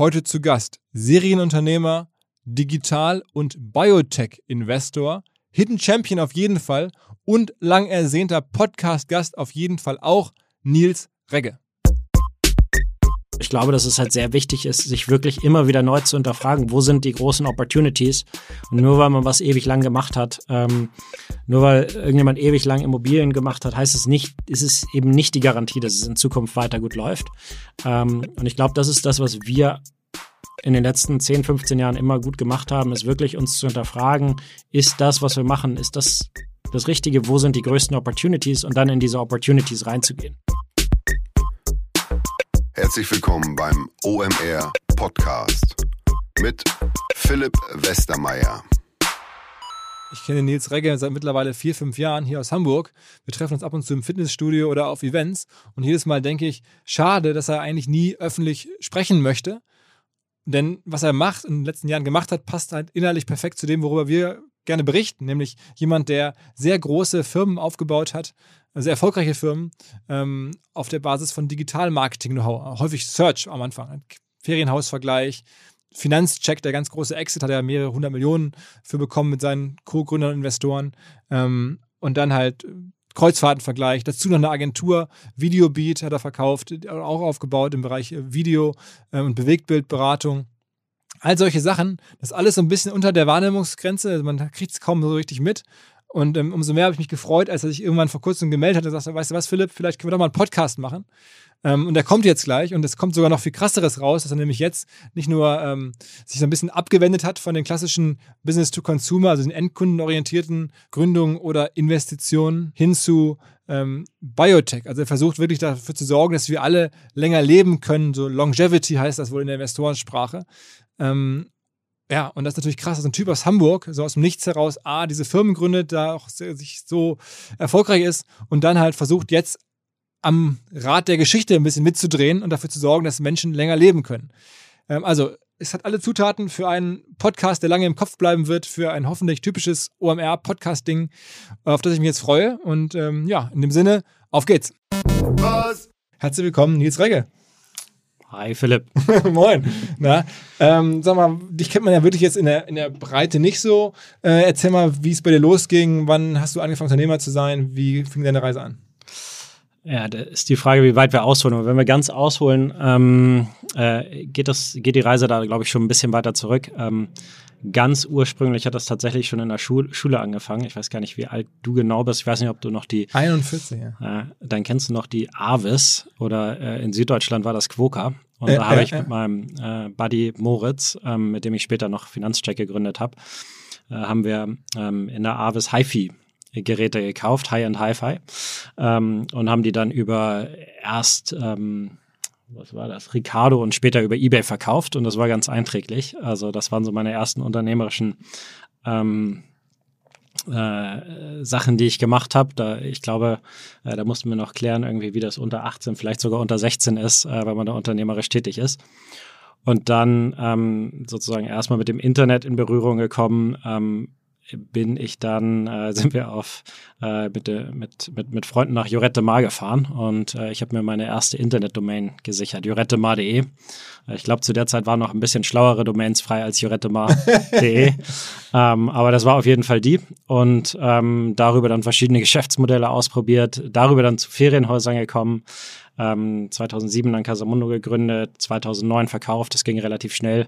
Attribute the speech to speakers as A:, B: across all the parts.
A: Heute zu Gast Serienunternehmer, Digital- und Biotech-Investor, Hidden Champion auf jeden Fall und lang ersehnter Podcast-Gast auf jeden Fall auch Nils Regge.
B: Ich glaube, dass es halt sehr wichtig ist, sich wirklich immer wieder neu zu hinterfragen, wo sind die großen Opportunities. Und nur weil man was ewig lang gemacht hat, ähm, nur weil irgendjemand ewig lang Immobilien gemacht hat, heißt es nicht, ist es eben nicht die Garantie, dass es in Zukunft weiter gut läuft. Ähm, und ich glaube, das ist das, was wir in den letzten 10, 15 Jahren immer gut gemacht haben, ist wirklich uns zu hinterfragen, ist das, was wir machen, ist das das Richtige, wo sind die größten Opportunities und dann in diese Opportunities reinzugehen.
C: Herzlich willkommen beim OMR Podcast mit Philipp Westermeier.
A: Ich kenne Nils Regge seit mittlerweile vier, fünf Jahren hier aus Hamburg. Wir treffen uns ab und zu im Fitnessstudio oder auf Events. Und jedes Mal denke ich, schade, dass er eigentlich nie öffentlich sprechen möchte. Denn was er macht, in den letzten Jahren gemacht hat, passt halt innerlich perfekt zu dem, worüber wir gerne berichten. Nämlich jemand, der sehr große Firmen aufgebaut hat, sehr erfolgreiche Firmen ähm, auf der Basis von Digital-Marketing-Know-how. Häufig Search am Anfang, Ferienhausvergleich, Finanzcheck, der ganz große Exit, hat er mehrere hundert Millionen für bekommen mit seinen Co-Gründern und Investoren. Ähm, und dann halt Kreuzfahrtenvergleich, dazu noch eine Agentur, Videobeat hat er verkauft, auch aufgebaut im Bereich äh, Video äh, und Bewegtbildberatung. All solche Sachen, das alles so ein bisschen unter der Wahrnehmungsgrenze, also man kriegt es kaum so richtig mit. Und ähm, umso mehr habe ich mich gefreut, als er sich irgendwann vor kurzem gemeldet hat und sagte, weißt du was, Philipp, vielleicht können wir doch mal einen Podcast machen. Ähm, und der kommt jetzt gleich und es kommt sogar noch viel krasseres raus, dass er nämlich jetzt nicht nur ähm, sich so ein bisschen abgewendet hat von den klassischen Business-to-Consumer, also den endkundenorientierten Gründungen oder Investitionen hin zu ähm, Biotech. Also er versucht wirklich dafür zu sorgen, dass wir alle länger leben können. So Longevity heißt das wohl in der Investorensprache. Ähm, ja, und das ist natürlich krass, dass ein Typ aus Hamburg, so aus dem Nichts heraus, A, diese Firmen gründet, da auch sich so erfolgreich ist und dann halt versucht, jetzt am Rad der Geschichte ein bisschen mitzudrehen und dafür zu sorgen, dass Menschen länger leben können. Ähm, also, es hat alle Zutaten für einen Podcast, der lange im Kopf bleiben wird, für ein hoffentlich typisches OMR-Podcasting, auf das ich mich jetzt freue. Und ähm, ja, in dem Sinne, auf geht's. Was? Herzlich willkommen, Nils Regge.
B: Hi Philipp.
A: Moin. Na, ähm, sag mal, dich kennt man ja wirklich jetzt in der, in der Breite nicht so. Äh, erzähl mal, wie es bei dir losging. Wann hast du angefangen, Unternehmer zu sein? Wie fing deine Reise an?
B: Ja, da ist die Frage, wie weit wir ausholen. Und wenn wir ganz ausholen, ähm, äh, geht, das, geht die Reise da, glaube ich, schon ein bisschen weiter zurück. Ähm, ganz ursprünglich hat das tatsächlich schon in der Schul Schule angefangen. Ich weiß gar nicht, wie alt du genau bist. Ich weiß nicht, ob du noch die
A: 41,
B: ja. Äh, dann kennst du noch die Avis oder äh, in Süddeutschland war das Quoka. Und äh, da habe ich mit meinem äh, Buddy Moritz, ähm, mit dem ich später noch Finanzcheck gegründet habe, äh, haben wir ähm, in der Avis HiFi Geräte gekauft, High-End Hi-Fi, ähm, und haben die dann über erst ähm, was war das, Ricardo und später über Ebay verkauft und das war ganz einträglich. Also das waren so meine ersten unternehmerischen ähm, äh, Sachen, die ich gemacht habe. Da, ich glaube, äh, da mussten wir noch klären, irgendwie, wie das unter 18, vielleicht sogar unter 16 ist, äh, weil man da unternehmerisch tätig ist. Und dann ähm, sozusagen erstmal mit dem Internet in Berührung gekommen, ähm, bin ich dann, äh, sind wir auf äh, mit, mit, mit, mit Freunden nach Jorette Mar gefahren und äh, ich habe mir meine erste Internetdomain gesichert, jorettemar.de. Äh, ich glaube, zu der Zeit waren noch ein bisschen schlauere Domains frei als jorettemar.de. ähm, aber das war auf jeden Fall die und ähm, darüber dann verschiedene Geschäftsmodelle ausprobiert, darüber dann zu Ferienhäusern gekommen, ähm, 2007 dann Casamundo gegründet, 2009 verkauft, das ging relativ schnell.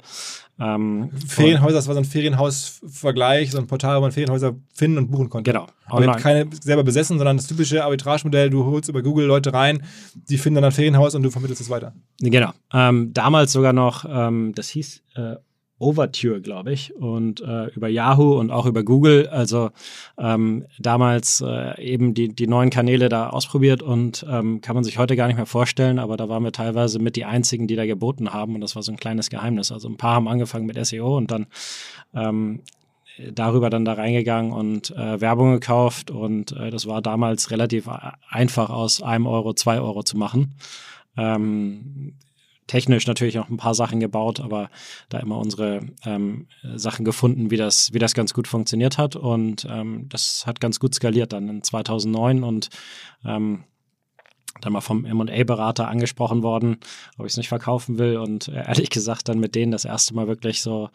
A: Ähm, Ferienhäuser, das war so ein Ferienhausvergleich, so ein Portal, wo man Ferienhäuser finden und buchen konnte.
B: Genau.
A: Aber keine selber besessen, sondern das typische Arbitragemodell, du holst über Google Leute rein, die finden dann ein Ferienhaus und du vermittelst es weiter.
B: Genau. Ähm, damals sogar noch, ähm, das hieß äh, Overture, glaube ich, und äh, über Yahoo und auch über Google. Also ähm, damals äh, eben die, die neuen Kanäle da ausprobiert und ähm, kann man sich heute gar nicht mehr vorstellen, aber da waren wir teilweise mit die einzigen, die da geboten haben und das war so ein kleines Geheimnis. Also ein paar haben angefangen mit SEO und dann ähm, darüber dann da reingegangen und äh, Werbung gekauft und äh, das war damals relativ einfach aus einem Euro zwei Euro zu machen. Ähm, technisch natürlich auch ein paar Sachen gebaut, aber da immer unsere ähm, Sachen gefunden, wie das, wie das ganz gut funktioniert hat. Und ähm, das hat ganz gut skaliert dann in 2009 und ähm, dann mal vom M&A-Berater angesprochen worden, ob ich es nicht verkaufen will und äh, ehrlich gesagt dann mit denen das erste Mal wirklich so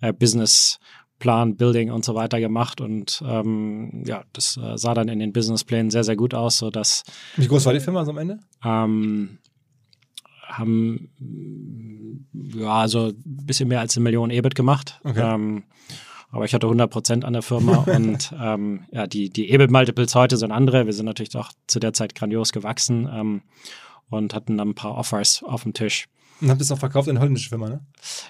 B: äh, Business Plan, Building und so weiter gemacht und ähm, ja, das äh, sah dann in den Businessplänen sehr, sehr gut aus, so dass
A: Wie groß war die Firma so am Ende?
B: Ähm, haben ja also ein bisschen mehr als eine Million EBIT gemacht. Okay. Ähm, aber ich hatte 100 Prozent an der Firma und ähm, ja, die, die EBIT-Multiples heute sind andere. Wir sind natürlich doch zu der Zeit grandios gewachsen ähm, und hatten dann ein paar Offers auf dem Tisch.
A: Und habt ihr es auch verkauft in holländische Firma, ne?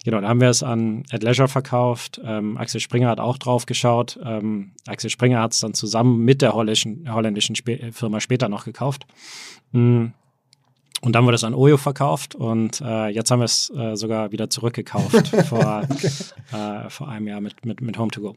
B: Genau, da haben wir es an At Leisure verkauft. Ähm, Axel Springer hat auch drauf geschaut. Ähm, Axel Springer hat es dann zusammen mit der holländischen, holländischen Sp Firma später noch gekauft. Mhm. Und dann wurde es an Oyo verkauft und äh, jetzt haben wir es äh, sogar wieder zurückgekauft vor, okay. äh, vor einem Jahr mit, mit, mit Home2Go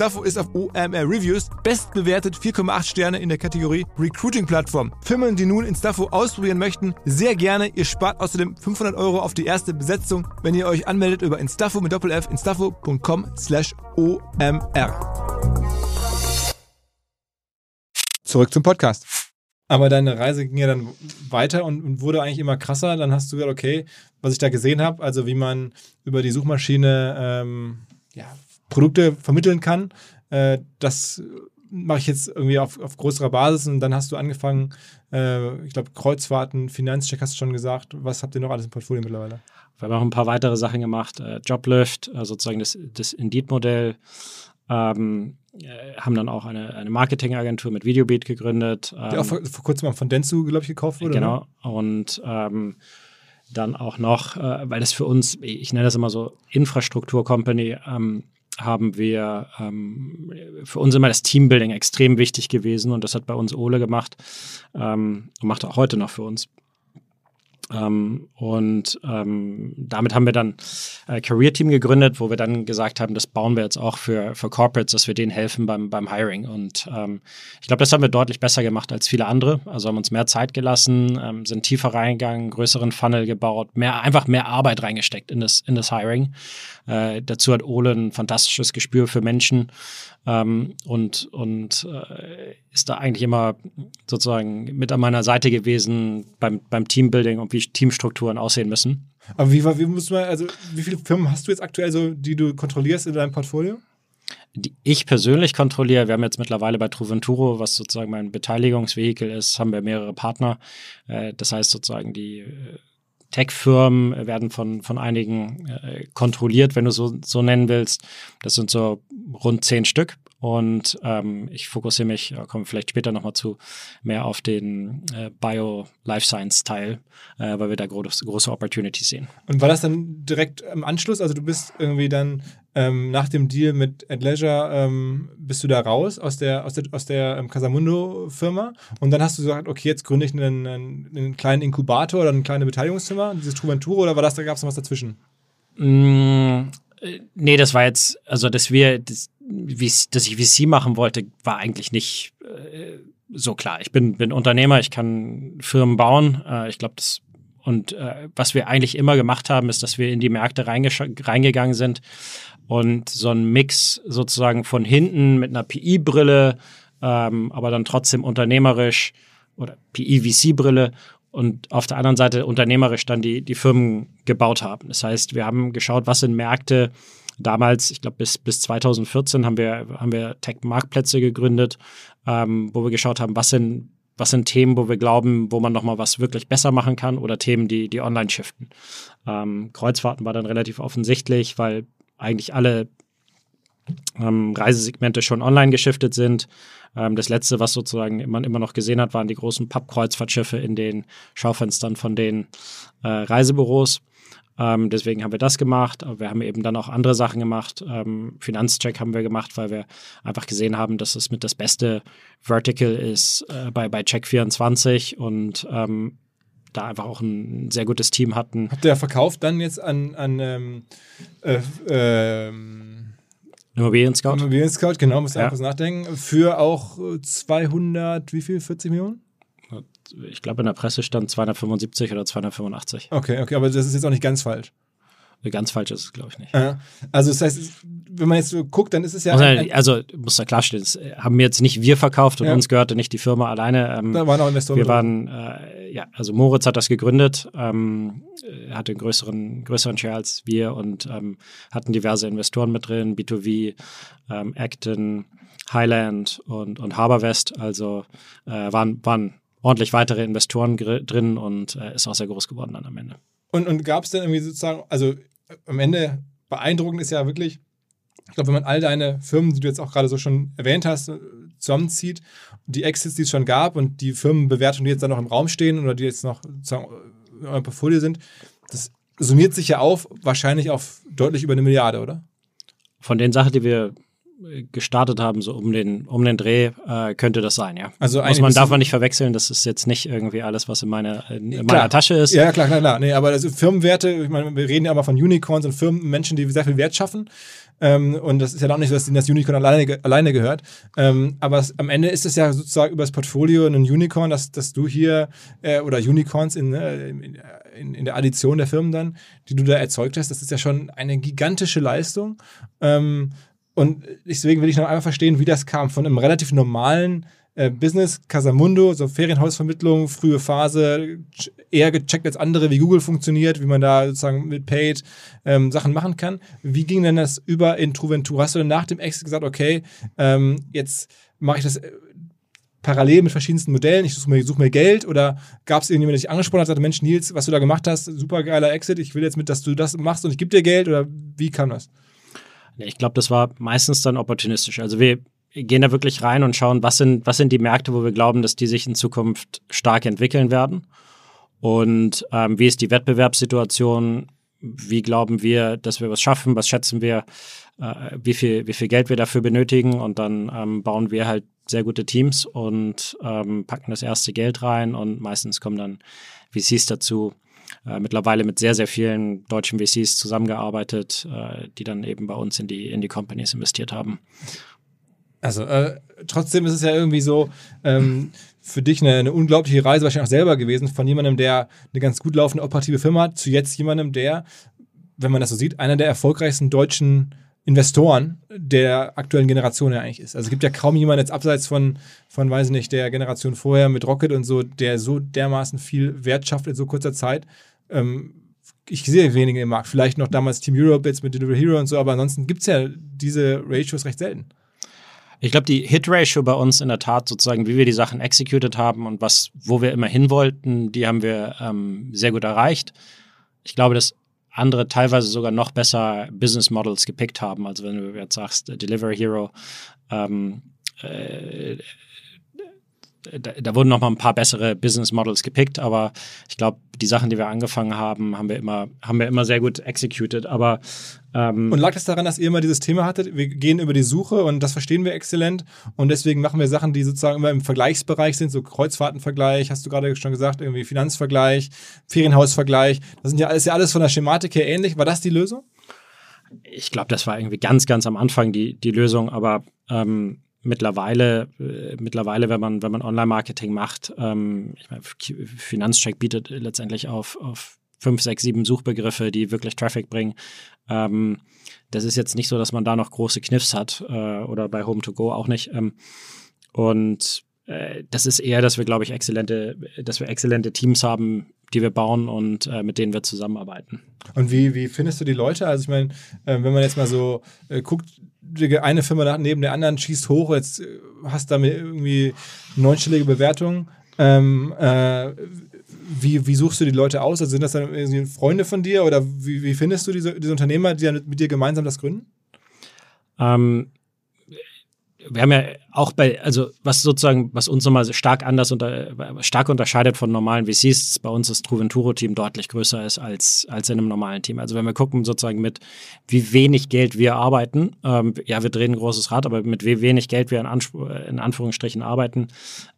A: ist auf OMR Reviews bestbewertet 4,8 Sterne in der Kategorie Recruiting Plattform. Firmen, die nun Instafo ausprobieren möchten, sehr gerne. Ihr spart außerdem 500 Euro auf die erste Besetzung, wenn ihr euch anmeldet über Instafo mit Doppel F instafo.com slash OMR. Zurück zum Podcast. Aber deine Reise ging ja dann weiter und, und, wurde eigentlich immer krasser. Dann hast du gesagt, okay, was ich da gesehen habe, also wie man über die Suchmaschine ähm, ja, Produkte vermitteln kann. Äh, das mache ich jetzt irgendwie auf, auf größerer Basis und dann hast du angefangen, äh, ich glaube, Kreuzfahrten, Finanzcheck hast du schon gesagt. Was habt ihr noch alles im Portfolio mittlerweile?
B: Wir haben auch ein paar weitere Sachen gemacht. Äh, Joblift, äh, sozusagen das, das Indeed-Modell. Ähm, äh, haben dann auch eine, eine Marketingagentur mit Videobeat gegründet.
A: Die auch vor, vor kurzem von Dentsu, glaube ich, gekauft wurde.
B: Genau. Ne? Und ähm, dann auch noch, äh, weil das für uns, ich nenne das immer so Infrastruktur-Company, ähm, haben wir ähm, für uns immer das Teambuilding extrem wichtig gewesen und das hat bei uns Ole gemacht ähm, und macht auch heute noch für uns. Ähm, und ähm, damit haben wir dann äh, Career Team gegründet, wo wir dann gesagt haben, das bauen wir jetzt auch für, für Corporates, dass wir denen helfen beim, beim Hiring. Und ähm, ich glaube, das haben wir deutlich besser gemacht als viele andere. Also haben uns mehr Zeit gelassen, ähm, sind tiefer reingegangen, größeren Funnel gebaut, mehr, einfach mehr Arbeit reingesteckt in das, in das Hiring. Äh, dazu hat Ole ein fantastisches Gespür für Menschen ähm, und, und äh, ist da eigentlich immer sozusagen mit an meiner Seite gewesen beim, beim Teambuilding und wie Teamstrukturen aussehen müssen.
A: Aber wie, wie muss man, also wie viele Firmen hast du jetzt aktuell so, die du kontrollierst in deinem Portfolio?
B: Die ich persönlich kontrolliere, wir haben jetzt mittlerweile bei Truventuro, was sozusagen mein Beteiligungsvehikel ist, haben wir mehrere Partner. Äh, das heißt sozusagen die äh, Tech-Firmen werden von, von einigen äh, kontrolliert, wenn du so, so nennen willst. Das sind so rund zehn Stück. Und ähm, ich fokussiere mich, kommen vielleicht später nochmal zu, mehr auf den äh, Bio-Life-Science-Teil, äh, weil wir da groß, große Opportunities sehen.
A: Und war das dann direkt im Anschluss? Also du bist irgendwie dann ähm, nach dem Deal mit Ad Leisure, ähm, bist du da raus aus der, aus der, aus der ähm, Casamundo-Firma und dann hast du gesagt, okay, jetzt gründe ich einen, einen, einen kleinen Inkubator oder ein kleines Beteiligungszimmer, dieses Truventura oder war das, da gab es noch was dazwischen?
B: Mm, äh, nee, das war jetzt, also dass wir, das, dass ich VC machen wollte, war eigentlich nicht äh, so klar. Ich bin, bin Unternehmer, ich kann Firmen bauen. Äh, ich glaube, das und äh, was wir eigentlich immer gemacht haben, ist, dass wir in die Märkte reingegangen sind und so ein Mix sozusagen von hinten mit einer PI-Brille, ähm, aber dann trotzdem unternehmerisch oder PI-VC-Brille und auf der anderen Seite unternehmerisch dann die, die Firmen gebaut haben. Das heißt, wir haben geschaut, was sind Märkte, damals, ich glaube bis, bis 2014 haben wir, haben wir Tech-Marktplätze gegründet, ähm, wo wir geschaut haben, was sind, was sind Themen, wo wir glauben, wo man nochmal was wirklich besser machen kann oder Themen, die, die online shiften. Ähm, Kreuzfahrten war dann relativ offensichtlich, weil eigentlich alle ähm, Reisesegmente schon online geschiftet sind. Ähm, das letzte, was sozusagen man immer noch gesehen hat, waren die großen Pappkreuzfahrtschiffe in den Schaufenstern von den äh, Reisebüros. Ähm, deswegen haben wir das gemacht. Aber wir haben eben dann auch andere Sachen gemacht. Ähm, Finanzcheck haben wir gemacht, weil wir einfach gesehen haben, dass es mit das beste Vertical ist äh, bei, bei Check24 und ähm, da einfach auch ein sehr gutes Team hatten.
A: Habt ihr verkauft dann jetzt an, an ähm, äh, ähm,
B: Immobilien Scout?
A: Immobilien Scout, genau, muss ja. kurz nachdenken. Für auch 200, wie viel, 40 Millionen?
B: Ich glaube, in der Presse stand 275 oder 285.
A: Okay, okay, aber das ist jetzt auch nicht ganz falsch.
B: Ganz falsch ist es, glaube ich, nicht.
A: Also das heißt, wenn man jetzt so guckt, dann ist es ja.
B: Muss halt, also muss da klarstellen, das haben jetzt nicht wir verkauft und ja. uns gehörte nicht die Firma alleine. Ähm,
A: da waren auch Investoren.
B: Wir waren, äh, ja, also Moritz hat das gegründet, ähm, hatte einen größeren, größeren Share als wir und ähm, hatten diverse Investoren mit drin, B2V, ähm, Acton, Highland und, und Harborwest. Also äh, waren, waren ordentlich weitere Investoren drin und äh, ist auch sehr groß geworden dann am Ende.
A: Und, und gab es denn irgendwie sozusagen, also am Ende beeindruckend ist ja wirklich, ich glaube, wenn man all deine Firmen, die du jetzt auch gerade so schon erwähnt hast, zusammenzieht, die Exits, die es schon gab und die Firmenbewertungen, die jetzt da noch im Raum stehen oder die jetzt noch sozusagen in eurem Portfolio sind, das summiert sich ja auf, wahrscheinlich auf deutlich über eine Milliarde, oder?
B: Von den Sachen, die wir gestartet haben, so um den, um den Dreh, äh, könnte das sein, ja.
A: Also
B: Muss man darf man nicht verwechseln, das ist jetzt nicht irgendwie alles, was in, meine, in klar. meiner Tasche ist.
A: Ja, klar, klar, klar. Nee, aber also Firmenwerte, ich meine, wir reden ja immer von Unicorns und Firmen, Menschen, die sehr viel Wert schaffen. Ähm, und das ist ja auch nicht so, dass ihnen das Unicorn alleine, alleine gehört. Ähm, aber es, am Ende ist es ja sozusagen über das Portfolio ein Unicorn, dass, dass du hier, äh, oder Unicorns in, äh, in, in, in, der Addition der Firmen dann, die du da erzeugt hast, das ist ja schon eine gigantische Leistung. Ähm, und deswegen will ich noch einmal verstehen, wie das kam von einem relativ normalen äh, Business, Casamundo, so Ferienhausvermittlung, frühe Phase, eher gecheckt als andere, wie Google funktioniert, wie man da sozusagen mit Paid ähm, Sachen machen kann. Wie ging denn das über in Truventur? Hast du dann nach dem Exit gesagt, okay, ähm, jetzt mache ich das äh, parallel mit verschiedensten Modellen, ich suche mir, such mir Geld oder gab es irgendjemand, der dich angesprochen hat, sagte, Mensch, Nils, was du da gemacht hast, super geiler Exit, ich will jetzt mit, dass du das machst und ich gebe dir Geld oder wie kam das?
B: Ich glaube, das war meistens dann opportunistisch. Also wir gehen da wirklich rein und schauen, was sind, was sind die Märkte, wo wir glauben, dass die sich in Zukunft stark entwickeln werden. Und ähm, wie ist die Wettbewerbssituation? Wie glauben wir, dass wir was schaffen? Was schätzen wir, äh, wie, viel, wie viel Geld wir dafür benötigen? Und dann ähm, bauen wir halt sehr gute Teams und ähm, packen das erste Geld rein und meistens kommen dann VCs dazu, äh, mittlerweile mit sehr, sehr vielen deutschen VCs zusammengearbeitet, äh, die dann eben bei uns in die, in die Companies investiert haben.
A: Also äh, trotzdem ist es ja irgendwie so ähm, für dich eine, eine, unglaubliche Reise wahrscheinlich auch selber gewesen, von jemandem, der eine ganz gut laufende operative Firma hat, zu jetzt jemandem, der, wenn man das so sieht, einer der erfolgreichsten deutschen Investoren der aktuellen Generation ja eigentlich ist. Also es gibt ja kaum jemanden jetzt abseits von, von, weiß nicht, der Generation vorher mit Rocket und so, der so dermaßen viel Wert schafft in so kurzer Zeit. Ähm, ich sehe wenige im Markt. Vielleicht noch damals Team Europe jetzt mit Delivery Hero und so, aber ansonsten gibt es ja diese Ratios recht selten.
B: Ich glaube, die Hit-Ratio bei uns in der Tat sozusagen, wie wir die Sachen executed haben und was, wo wir immer hin wollten, die haben wir ähm, sehr gut erreicht. Ich glaube, dass andere teilweise sogar noch besser Business Models gepickt haben. Also wenn du jetzt sagst, Delivery Hero, ähm, äh, da, da, wurden noch mal ein paar bessere Business Models gepickt, aber ich glaube, die Sachen, die wir angefangen haben, haben wir immer, haben wir immer sehr gut executed. Aber
A: ähm und lag das daran, dass ihr immer dieses Thema hattet? Wir gehen über die Suche und das verstehen wir exzellent und deswegen machen wir Sachen, die sozusagen immer im Vergleichsbereich sind, so Kreuzfahrtenvergleich, hast du gerade schon gesagt, irgendwie Finanzvergleich, Ferienhausvergleich. Das sind ja alles ja alles von der Schematik her ähnlich. War das die Lösung?
B: Ich glaube, das war irgendwie ganz, ganz am Anfang die, die Lösung, aber ähm, mittlerweile, äh, mittlerweile, wenn man, wenn man Online-Marketing macht, ähm, ich meine, Finanzcheck bietet letztendlich auf, auf fünf, sechs, sieben Suchbegriffe, die wirklich Traffic bringen. Ähm, das ist jetzt nicht so, dass man da noch große Kniffs hat äh, oder bei Home to Go auch nicht. Ähm, und äh, das ist eher, dass wir, glaube ich, exzellente, dass wir exzellente Teams haben, die wir bauen und äh, mit denen wir zusammenarbeiten.
A: Und wie, wie findest du die Leute? Also ich meine, äh, wenn man jetzt mal so äh, guckt, eine Firma neben der anderen schießt hoch, jetzt äh, hast du da irgendwie neunstellige Bewertungen. Ähm, äh, wie, wie suchst du die Leute aus? Also sind das dann Freunde von dir oder wie, wie findest du diese, diese Unternehmer, die dann mit dir gemeinsam das gründen?
B: Ähm, wir haben ja auch bei, also was sozusagen, was uns nochmal stark anders unter, stark unterscheidet von normalen VCs, bei uns das Truventuro-Team deutlich größer ist als, als in einem normalen Team. Also wenn wir gucken sozusagen mit, wie wenig Geld wir arbeiten, ähm, ja, wir drehen ein großes Rad, aber mit wie wenig Geld wir in, Anspruch, in Anführungsstrichen arbeiten,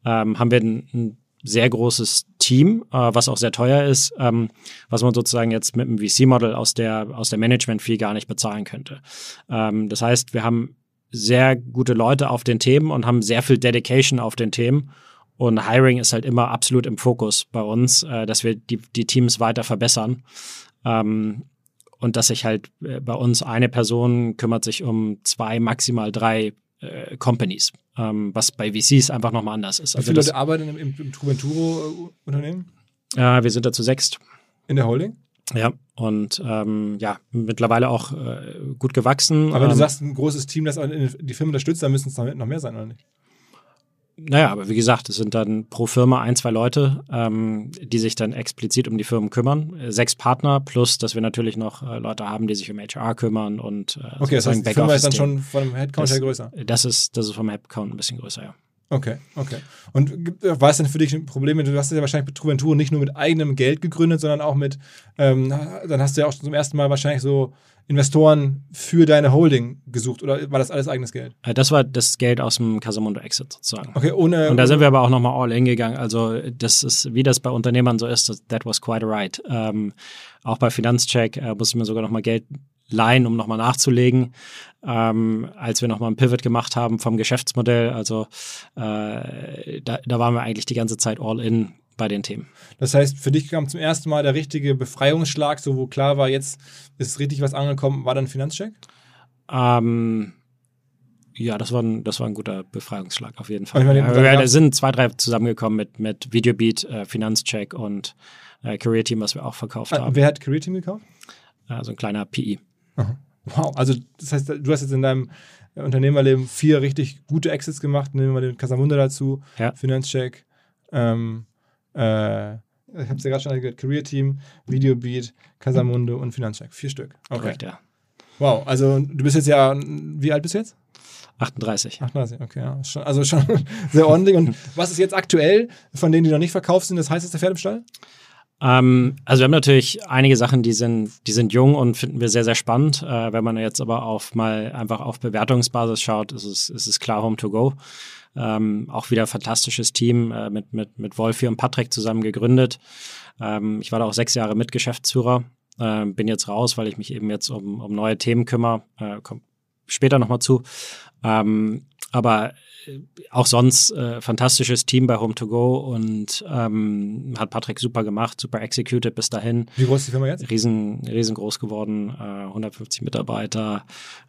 B: ähm, haben wir ein, ein sehr großes Team, äh, was auch sehr teuer ist, ähm, was man sozusagen jetzt mit einem VC-Model aus der, aus der Management-Fee gar nicht bezahlen könnte. Ähm, das heißt, wir haben sehr gute Leute auf den Themen und haben sehr viel Dedication auf den Themen. Und Hiring ist halt immer absolut im Fokus bei uns, äh, dass wir die, die Teams weiter verbessern. Ähm, und dass sich halt äh, bei uns eine Person kümmert sich um zwei, maximal drei äh, Companies, ähm, was bei VCs einfach nochmal anders ist.
A: Wie also viele Leute arbeiten im, im, im Truventuro-Unternehmen?
B: Ja, wir sind da zu sechst.
A: In der Holding?
B: Ja, und ähm, ja, mittlerweile auch äh, gut gewachsen.
A: Aber wenn du ähm, sagst, ein großes Team, das die Firma unterstützt, dann müssen es noch mehr sein, oder nicht?
B: Naja, aber wie gesagt, es sind dann pro Firma ein, zwei Leute, ähm, die sich dann explizit um die Firmen kümmern. Sechs Partner, plus dass wir natürlich noch äh, Leute haben, die sich um HR kümmern und
A: äh, Okay, das heißt, die Firma ist dann schon vom Headcount her größer.
B: Das ist, das ist vom Headcount ein bisschen größer, ja.
A: Okay, okay. Und war es denn für dich ein Problem? Du hast ja wahrscheinlich mit Truventur nicht nur mit eigenem Geld gegründet, sondern auch mit, ähm, dann hast du ja auch zum ersten Mal wahrscheinlich so Investoren für deine Holding gesucht oder war das alles eigenes Geld?
B: Äh, das war das Geld aus dem Casamundo Exit sozusagen.
A: Okay, ohne.
B: Und da sind wir aber auch nochmal all in gegangen. Also, das ist, wie das bei Unternehmern so ist, that was quite right. Ähm, auch bei Finanzcheck äh, musste ich mir sogar nochmal Geld leihen, um nochmal nachzulegen, ähm, als wir nochmal einen Pivot gemacht haben vom Geschäftsmodell. Also äh, da, da waren wir eigentlich die ganze Zeit all in bei den Themen.
A: Das heißt, für dich kam zum ersten Mal der richtige Befreiungsschlag, so wo klar war, jetzt ist richtig was angekommen, war dann Finanzcheck?
B: Ähm, ja, das war, ein, das war ein guter Befreiungsschlag auf jeden Fall. Meine, ja, da sind zwei, drei zusammengekommen mit, mit Videobeat, äh, Finanzcheck und äh, Career Team, was wir auch verkauft ah, haben.
A: Wer hat Career Team gekauft?
B: Also ein kleiner PI.
A: Aha. Wow, also das heißt, du hast jetzt in deinem Unternehmerleben vier richtig gute Exits gemacht. Nehmen wir den Casamunda dazu, ja. Finanzcheck, ähm, äh, ich habe es ja gerade schon gehört, Career Team, Videobeat, Casamundo und Finanzcheck. Vier Stück.
B: Okay. Korrekt, ja.
A: Wow, also du bist jetzt ja, wie alt bist du jetzt?
B: 38.
A: 38, okay, ja. Schon, also schon sehr ordentlich. Und was ist jetzt aktuell von denen, die noch nicht verkauft sind, das heißeste Pferd im Stall?
B: Ähm, also wir haben natürlich einige Sachen, die sind, die sind jung und finden wir sehr, sehr spannend. Äh, wenn man jetzt aber auf mal einfach auf Bewertungsbasis schaut, ist es, ist es klar Home to Go. Ähm, auch wieder fantastisches Team äh, mit, mit, mit Wolfi und Patrick zusammen gegründet. Ähm, ich war da auch sechs Jahre Mitgeschäftsführer. Äh, bin jetzt raus, weil ich mich eben jetzt um, um neue Themen kümmere. Äh, komm später nochmal zu. Ähm, aber auch sonst äh, fantastisches Team bei Home to Go und ähm, hat Patrick super gemacht, super executed bis dahin.
A: Wie groß ist die Firma jetzt?
B: Riesen, riesengroß geworden, äh, 150 Mitarbeiter,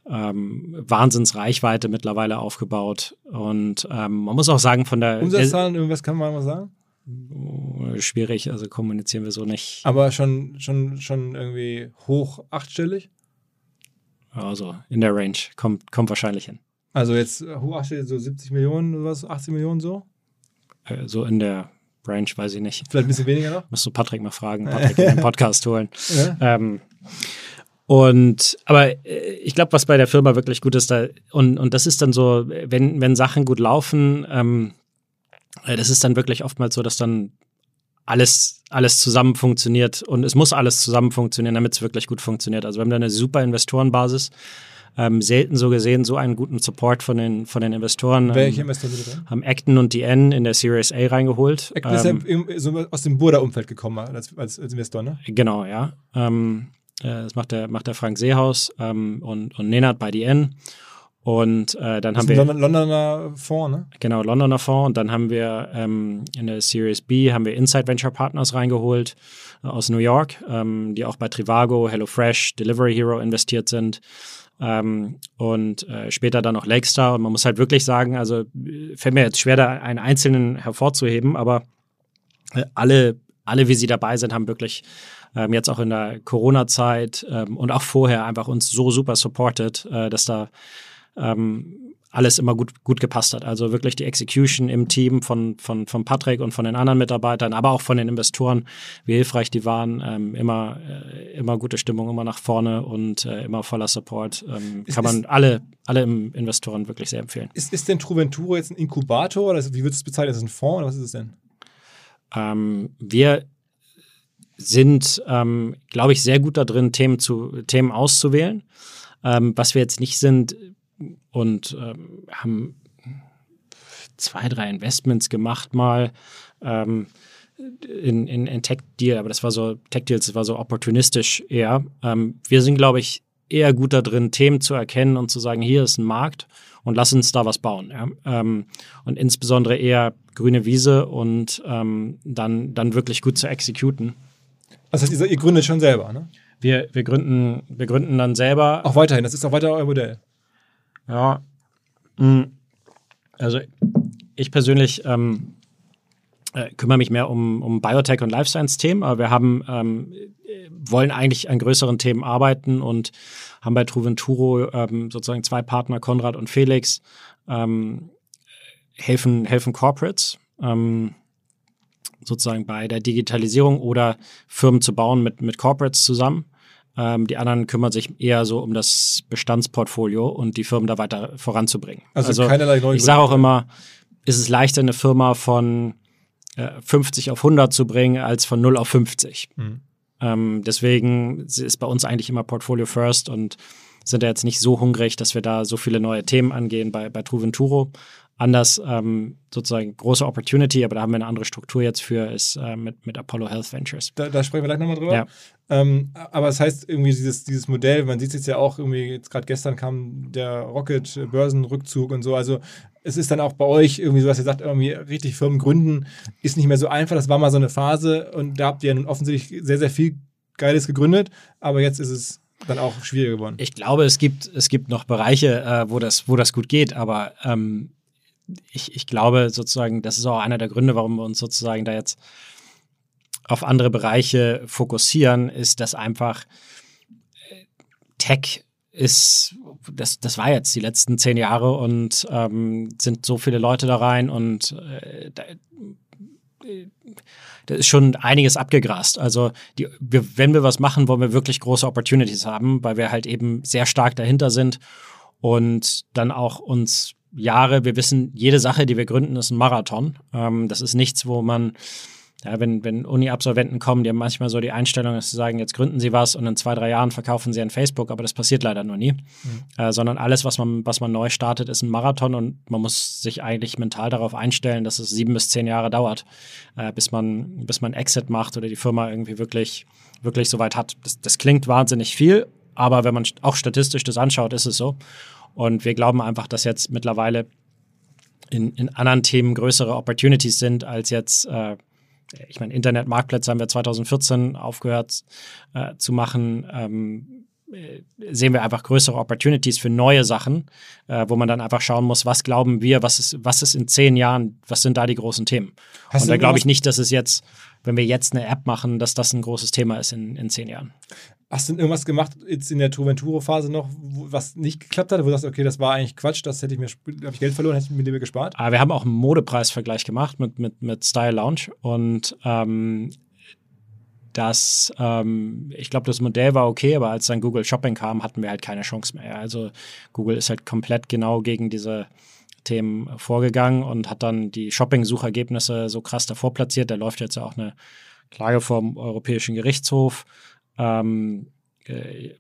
B: ähm, Wahnsinnsreichweite mittlerweile aufgebaut und ähm, man muss auch sagen von der
A: Umsatzzahlen, irgendwas kann man mal sagen?
B: Oh, schwierig, also kommunizieren wir so nicht.
A: Aber schon, schon, schon irgendwie hoch achtstellig?
B: Also in der Range, kommt, kommt wahrscheinlich hin.
A: Also jetzt äh, Hochachtel so 70 Millionen oder was, 80 Millionen so?
B: Äh, so in der Range, weiß ich nicht.
A: Vielleicht ein bisschen weniger noch?
B: Musst du Patrick mal fragen, Patrick in den Podcast holen. Ja. Ähm, und aber äh, ich glaube, was bei der Firma wirklich gut ist, da, und, und das ist dann so, wenn, wenn Sachen gut laufen, ähm, äh, das ist dann wirklich oftmals so, dass dann alles, alles zusammen funktioniert und es muss alles zusammen funktionieren, damit es wirklich gut funktioniert. Also wir haben da eine super Investorenbasis ähm, selten so gesehen, so einen guten Support von den, von den Investoren. Ähm,
A: Welche Investoren sind drin?
B: Haben Acton und DN in der Series A reingeholt.
A: Acton ist ja ähm, so aus dem Burda-Umfeld gekommen als, als, als, Investor, ne?
B: Genau, ja. Ähm, äh, das macht der, macht der Frank Seehaus ähm, und, und Nenad bei DN. Und äh, dann das haben wir.
A: London, Londoner Fonds, ne?
B: Genau, Londoner Fonds. Und dann haben wir ähm, in der Series B haben wir Inside Venture Partners reingeholt äh, aus New York, ähm, die auch bei Trivago, HelloFresh, Delivery Hero investiert sind. ähm, und äh, später dann noch Lakestar. Und man muss halt wirklich sagen, also äh, fällt mir jetzt schwer, da einen einzelnen hervorzuheben, aber äh, alle, alle, wie sie dabei sind, haben wirklich ähm, jetzt auch in der Corona-Zeit ähm, und auch vorher einfach uns so super supported, äh, dass da ähm, alles immer gut, gut gepasst hat. Also wirklich die Execution im Team von, von, von Patrick und von den anderen Mitarbeitern, aber auch von den Investoren, wie hilfreich die waren. Ähm, immer, äh, immer gute Stimmung, immer nach vorne und äh, immer voller Support. Ähm, kann man alle, alle Investoren wirklich sehr empfehlen.
A: Ist, ist denn Truventuro jetzt ein Inkubator oder wie wird es bezeichnet? Ist es ein Fonds oder was ist es denn?
B: Ähm, wir sind, ähm, glaube ich, sehr gut da drin, Themen, zu, Themen auszuwählen. Ähm, was wir jetzt nicht sind, und ähm, haben zwei, drei Investments gemacht mal ähm, in, in, in Tech-Deal, aber das war so, Tech-Deals, das war so opportunistisch eher. Ähm, wir sind, glaube ich, eher gut da drin, Themen zu erkennen und zu sagen, hier ist ein Markt und lass uns da was bauen. Ja? Ähm, und insbesondere eher grüne Wiese und ähm, dann, dann wirklich gut zu exekuten.
A: Das heißt, ihr gründet schon selber, ne?
B: Wir, wir, gründen, wir gründen dann selber.
A: Auch weiterhin, das ist auch weiter euer Modell.
B: Ja. Hm. Also ich persönlich ähm, äh, kümmere mich mehr um, um Biotech und Life Science Themen, aber wir haben ähm, wollen eigentlich an größeren Themen arbeiten und haben bei Truventuro ähm, sozusagen zwei Partner, Konrad und Felix, ähm, helfen, helfen Corporates ähm, sozusagen bei der Digitalisierung oder Firmen zu bauen mit, mit Corporates zusammen. Ähm, die anderen kümmern sich eher so um das Bestandsportfolio und die Firmen da weiter voranzubringen.
A: Also, also keinerlei
B: neue Ich sage auch immer, ist es leichter, eine Firma von äh, 50 auf 100 zu bringen, als von 0 auf 50. Mhm. Ähm, deswegen ist bei uns eigentlich immer Portfolio First und sind da jetzt nicht so hungrig, dass wir da so viele neue Themen angehen bei, bei Truventuro anders ähm, sozusagen große Opportunity, aber da haben wir eine andere Struktur jetzt für, ist äh, mit, mit Apollo Health Ventures.
A: Da, da sprechen wir gleich nochmal drüber. Ja. Ähm, aber das heißt irgendwie dieses, dieses Modell, man sieht es jetzt ja auch irgendwie, jetzt gerade gestern kam der Rocket-Börsenrückzug und so, also es ist dann auch bei euch irgendwie so, dass ihr sagt, irgendwie richtig Firmen gründen ist nicht mehr so einfach, das war mal so eine Phase und da habt ihr nun offensichtlich sehr, sehr viel Geiles gegründet, aber jetzt ist es dann auch schwieriger geworden.
B: Ich glaube, es gibt, es gibt noch Bereiche, äh, wo, das, wo das gut geht, aber ähm, ich, ich glaube sozusagen, das ist auch einer der Gründe, warum wir uns sozusagen da jetzt auf andere Bereiche fokussieren, ist, dass einfach äh, Tech ist, das, das war jetzt die letzten zehn Jahre und ähm, sind so viele Leute da rein und äh, da, äh, da ist schon einiges abgegrast. Also die, wir, wenn wir was machen, wollen wir wirklich große Opportunities haben, weil wir halt eben sehr stark dahinter sind und dann auch uns Jahre, wir wissen, jede Sache, die wir gründen, ist ein Marathon. Ähm, das ist nichts, wo man, ja, wenn, wenn Uni-Absolventen kommen, die haben manchmal so die Einstellung, dass sie sagen, jetzt gründen sie was und in zwei, drei Jahren verkaufen sie an Facebook, aber das passiert leider nur nie. Mhm. Äh, sondern alles, was man, was man neu startet, ist ein Marathon und man muss sich eigentlich mental darauf einstellen, dass es sieben bis zehn Jahre dauert, äh, bis man, bis man Exit macht oder die Firma irgendwie wirklich, wirklich so weit hat. Das, das klingt wahnsinnig viel, aber wenn man auch statistisch das anschaut, ist es so. Und wir glauben einfach, dass jetzt mittlerweile in, in anderen Themen größere Opportunities sind als jetzt, äh, ich meine, Internetmarktplätze haben wir 2014 aufgehört äh, zu machen. Ähm, äh, sehen wir einfach größere Opportunities für neue Sachen, äh, wo man dann einfach schauen muss, was glauben wir, was ist, was ist in zehn Jahren, was sind da die großen Themen? Hast Und da glaube ich nicht, dass es jetzt, wenn wir jetzt eine App machen, dass das ein großes Thema ist in, in zehn Jahren.
A: Hast du denn irgendwas gemacht jetzt in der Troventuro-Phase noch, was nicht geklappt hat, wo du sagst, okay, das war eigentlich Quatsch, das hätte ich mir, ich Geld verloren, hätte ich mir lieber gespart?
B: Aber ah, wir haben auch einen Modepreisvergleich gemacht mit, mit, mit Style Lounge und ähm, das, ähm, ich glaube, das Modell war okay, aber als dann Google Shopping kam, hatten wir halt keine Chance mehr. Also Google ist halt komplett genau gegen diese Themen vorgegangen und hat dann die Shopping-Suchergebnisse so krass davor platziert. Da läuft jetzt ja auch eine Klage vom Europäischen Gerichtshof ähm, äh,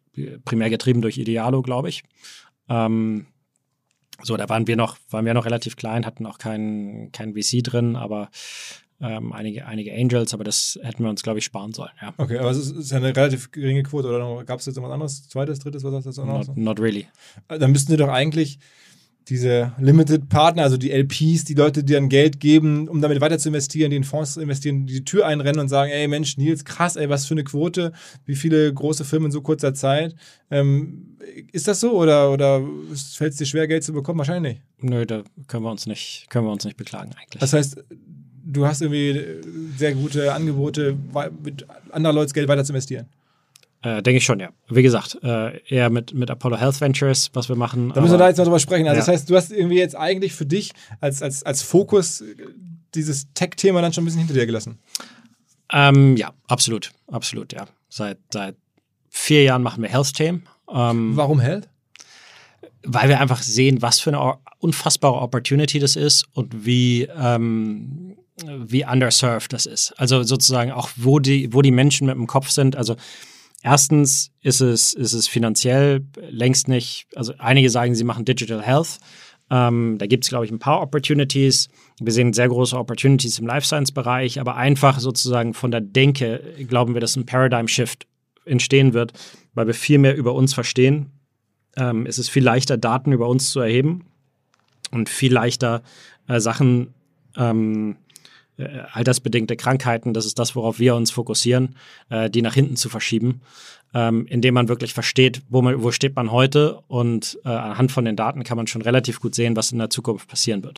B: primär getrieben durch Idealo, glaube ich. Ähm, so, da waren wir noch, waren wir noch relativ klein, hatten auch keinen kein VC drin, aber ähm, einige, einige Angels, aber das hätten wir uns, glaube ich, sparen sollen. Ja.
A: Okay, aber es ist, ist ja eine relativ geringe Quote, oder gab es jetzt noch was anderes? Zweites, drittes, was hast du jetzt auch noch?
B: Not, not really.
A: Äh, dann müssten Sie doch eigentlich diese Limited Partner, also die LPs, die Leute, die dann Geld geben, um damit weiter zu investieren, die in Fonds zu investieren, die die Tür einrennen und sagen, ey Mensch, Nils, krass, ey, was für eine Quote, wie viele große Firmen in so kurzer Zeit. Ähm, ist das so oder, oder fällt es dir schwer, Geld zu bekommen? Wahrscheinlich nicht.
B: Nö, da können wir uns nicht, können wir uns nicht beklagen eigentlich.
A: Das heißt, du hast irgendwie sehr gute Angebote, mit anderer Leute Geld weiter zu investieren.
B: Äh, Denke ich schon, ja. Wie gesagt, äh, eher mit, mit Apollo Health Ventures, was wir machen.
A: Da müssen wir da jetzt noch drüber sprechen. Also, ja. das heißt, du hast irgendwie jetzt eigentlich für dich als, als, als Fokus dieses Tech-Thema dann schon ein bisschen hinter dir gelassen.
B: Ähm, ja, absolut. Absolut, ja. Seit, seit vier Jahren machen wir Health-Themen.
A: Ähm, Warum Health?
B: Weil wir einfach sehen, was für eine unfassbare Opportunity das ist und wie, ähm, wie underserved das ist. Also sozusagen auch, wo die, wo die Menschen mit dem Kopf sind. Also Erstens ist es, ist es finanziell längst nicht, also einige sagen, sie machen Digital Health. Ähm, da gibt es, glaube ich, ein paar Opportunities. Wir sehen sehr große Opportunities im Life Science-Bereich, aber einfach sozusagen von der Denke glauben wir, dass ein Paradigm-Shift entstehen wird, weil wir viel mehr über uns verstehen. Ähm, es ist viel leichter, Daten über uns zu erheben und viel leichter, äh, Sachen ähm, äh, altersbedingte Krankheiten, das ist das, worauf wir uns fokussieren, äh, die nach hinten zu verschieben, ähm, indem man wirklich versteht, wo, man, wo steht man heute und äh, anhand von den Daten kann man schon relativ gut sehen, was in der Zukunft passieren wird.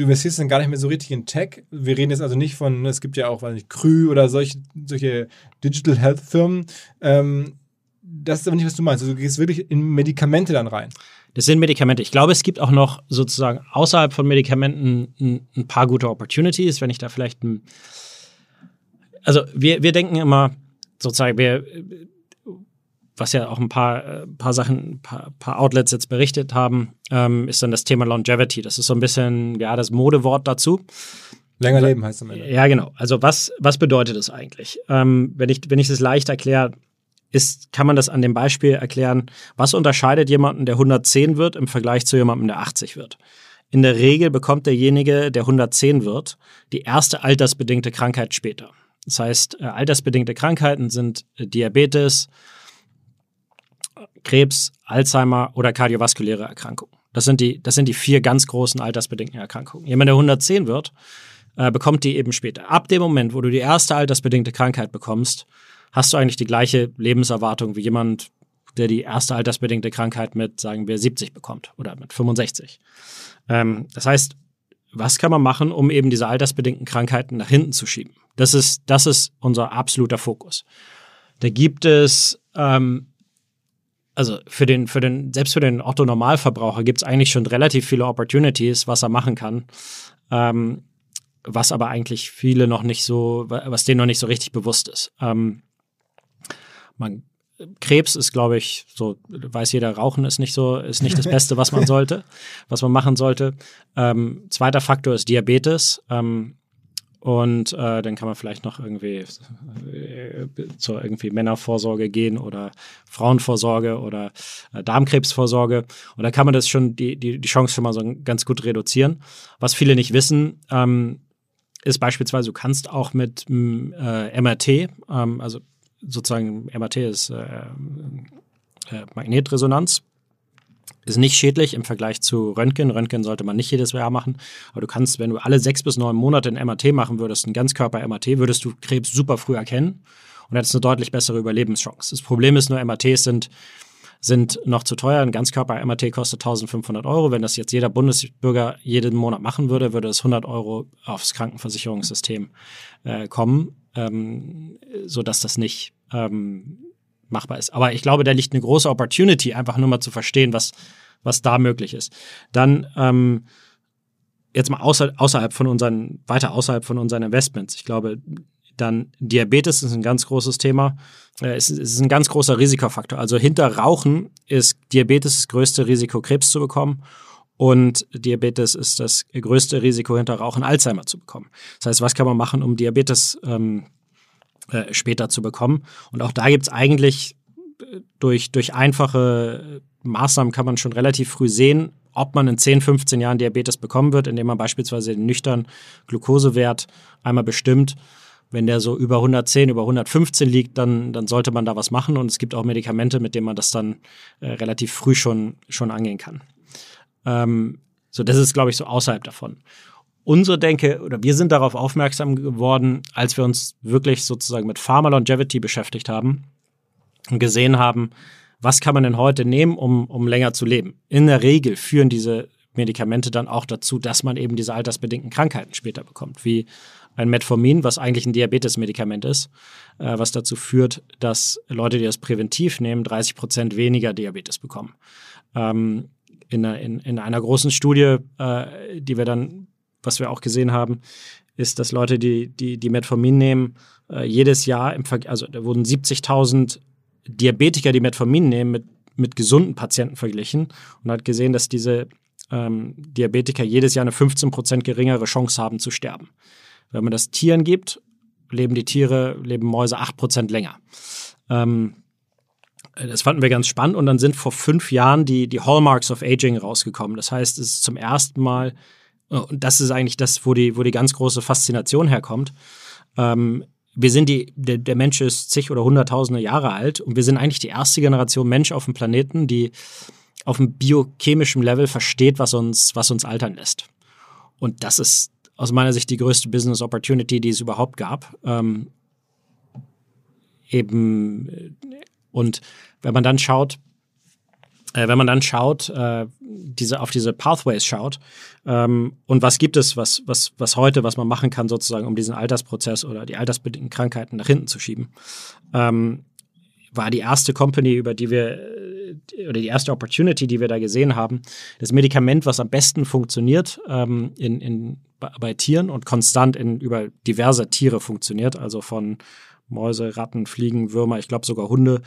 A: du investierst dann gar nicht mehr so richtig in Tech. Wir reden jetzt also nicht von, es gibt ja auch, weiß nicht, Krü oder solche, solche Digital Health Firmen. Ähm, das ist aber nicht, was du meinst. Also du gehst wirklich in Medikamente dann rein.
B: Das sind Medikamente. Ich glaube, es gibt auch noch sozusagen außerhalb von Medikamenten ein, ein paar gute Opportunities, wenn ich da vielleicht ein. Also wir, wir denken immer, sozusagen, wir was ja auch ein paar, äh, paar Sachen, ein paar, paar, Outlets jetzt berichtet haben, ähm, ist dann das Thema Longevity. Das ist so ein bisschen, ja, das Modewort dazu.
A: Länger leben heißt es am Ende.
B: Ja, genau. Also was, was bedeutet das eigentlich? Ähm, wenn ich, wenn ich das leicht erkläre, ist, kann man das an dem Beispiel erklären, was unterscheidet jemanden, der 110 wird, im Vergleich zu jemandem, der 80 wird? In der Regel bekommt derjenige, der 110 wird, die erste altersbedingte Krankheit später. Das heißt, äh, altersbedingte Krankheiten sind äh, Diabetes, Krebs, Alzheimer oder kardiovaskuläre Erkrankungen. Das sind die, das sind die vier ganz großen altersbedingten Erkrankungen. Jemand, der 110 wird, äh, bekommt die eben später. Ab dem Moment, wo du die erste altersbedingte Krankheit bekommst, hast du eigentlich die gleiche Lebenserwartung wie jemand, der die erste altersbedingte Krankheit mit, sagen wir, 70 bekommt oder mit 65. Ähm, das heißt, was kann man machen, um eben diese altersbedingten Krankheiten nach hinten zu schieben? Das ist, das ist unser absoluter Fokus. Da gibt es ähm, also für den, für den, selbst für den Otto-Normalverbraucher gibt es eigentlich schon relativ viele Opportunities, was er machen kann. Ähm, was aber eigentlich viele noch nicht so, was denen noch nicht so richtig bewusst ist. Ähm, man, Krebs ist, glaube ich, so weiß jeder, Rauchen ist nicht so, ist nicht das Beste, was man sollte, was man machen sollte. Ähm, zweiter Faktor ist Diabetes. Ähm, und äh, dann kann man vielleicht noch irgendwie äh, zur irgendwie Männervorsorge gehen oder Frauenvorsorge oder äh, Darmkrebsvorsorge. Und da kann man das schon, die, die, die Chance schon mal so ganz gut reduzieren. Was viele nicht wissen, ähm, ist beispielsweise, du kannst auch mit äh, MRT, ähm, also sozusagen MRT ist äh, äh, Magnetresonanz, ist nicht schädlich im Vergleich zu Röntgen. Röntgen sollte man nicht jedes Jahr machen. Aber du kannst, wenn du alle sechs bis neun Monate ein MRT machen würdest, ein Ganzkörper-MRT, würdest du Krebs super früh erkennen. und hättest eine deutlich bessere Überlebenschance. Das Problem ist nur, MATs sind sind noch zu teuer. Ein Ganzkörper-MRT kostet 1500 Euro. Wenn das jetzt jeder Bundesbürger jeden Monat machen würde, würde es 100 Euro aufs Krankenversicherungssystem äh, kommen, ähm, sodass das nicht ähm, machbar ist. Aber ich glaube, da liegt eine große Opportunity, einfach nur mal zu verstehen, was, was da möglich ist. Dann ähm, jetzt mal außer, außerhalb von unseren, weiter außerhalb von unseren Investments. Ich glaube, dann Diabetes ist ein ganz großes Thema. Äh, es ist ein ganz großer Risikofaktor. Also hinter Rauchen ist Diabetes das größte Risiko, Krebs zu bekommen. Und Diabetes ist das größte Risiko hinter Rauchen, Alzheimer zu bekommen. Das heißt, was kann man machen, um Diabetes ähm, äh, später zu bekommen? Und auch da gibt es eigentlich äh, durch, durch einfache Maßnahmen kann man schon relativ früh sehen, ob man in 10, 15 Jahren Diabetes bekommen wird, indem man beispielsweise den nüchtern Glukosewert einmal bestimmt wenn der so über 110, über 115 liegt, dann, dann sollte man da was machen. Und es gibt auch Medikamente, mit denen man das dann äh, relativ früh schon, schon angehen kann. Ähm, so, das ist, glaube ich, so außerhalb davon. Unsere Denke, oder wir sind darauf aufmerksam geworden, als wir uns wirklich sozusagen mit Pharma Longevity beschäftigt haben und gesehen haben, was kann man denn heute nehmen, um, um länger zu leben? In der Regel führen diese Medikamente dann auch dazu, dass man eben diese altersbedingten Krankheiten später bekommt, wie ein Metformin, was eigentlich ein Diabetesmedikament ist, äh, was dazu führt, dass Leute, die das präventiv nehmen, 30 Prozent weniger Diabetes bekommen. Ähm, in, in, in, einer großen Studie, äh, die wir dann, was wir auch gesehen haben, ist, dass Leute, die, die, die Metformin nehmen, äh, jedes Jahr, im Ver also da wurden 70.000 Diabetiker, die Metformin nehmen, mit, mit gesunden Patienten verglichen und hat gesehen, dass diese ähm, Diabetiker jedes Jahr eine 15 Prozent geringere Chance haben zu sterben. Wenn man das Tieren gibt, leben die Tiere, leben Mäuse acht Prozent länger. Ähm, das fanden wir ganz spannend und dann sind vor fünf Jahren die, die Hallmarks of Aging rausgekommen. Das heißt, es ist zum ersten Mal, und das ist eigentlich das, wo die, wo die ganz große Faszination herkommt. Ähm, wir sind die, der, der Mensch ist zig oder hunderttausende Jahre alt und wir sind eigentlich die erste Generation Mensch auf dem Planeten, die auf einem biochemischen Level versteht, was uns, was uns altern lässt. Und das ist aus meiner Sicht die größte Business Opportunity, die es überhaupt gab. Ähm, eben und wenn man dann schaut, äh, wenn man dann schaut, äh, diese, auf diese Pathways schaut ähm, und was gibt es, was, was, was heute, was man machen kann, sozusagen, um diesen Altersprozess oder die altersbedingten Krankheiten nach hinten zu schieben, ähm, war die erste Company, über die wir, äh, oder die erste Opportunity, die wir da gesehen haben, das Medikament, was am besten funktioniert ähm, in, in, bei Tieren und konstant in, über diverse Tiere funktioniert, also von Mäuse, Ratten, Fliegen, Würmer, ich glaube sogar Hunde,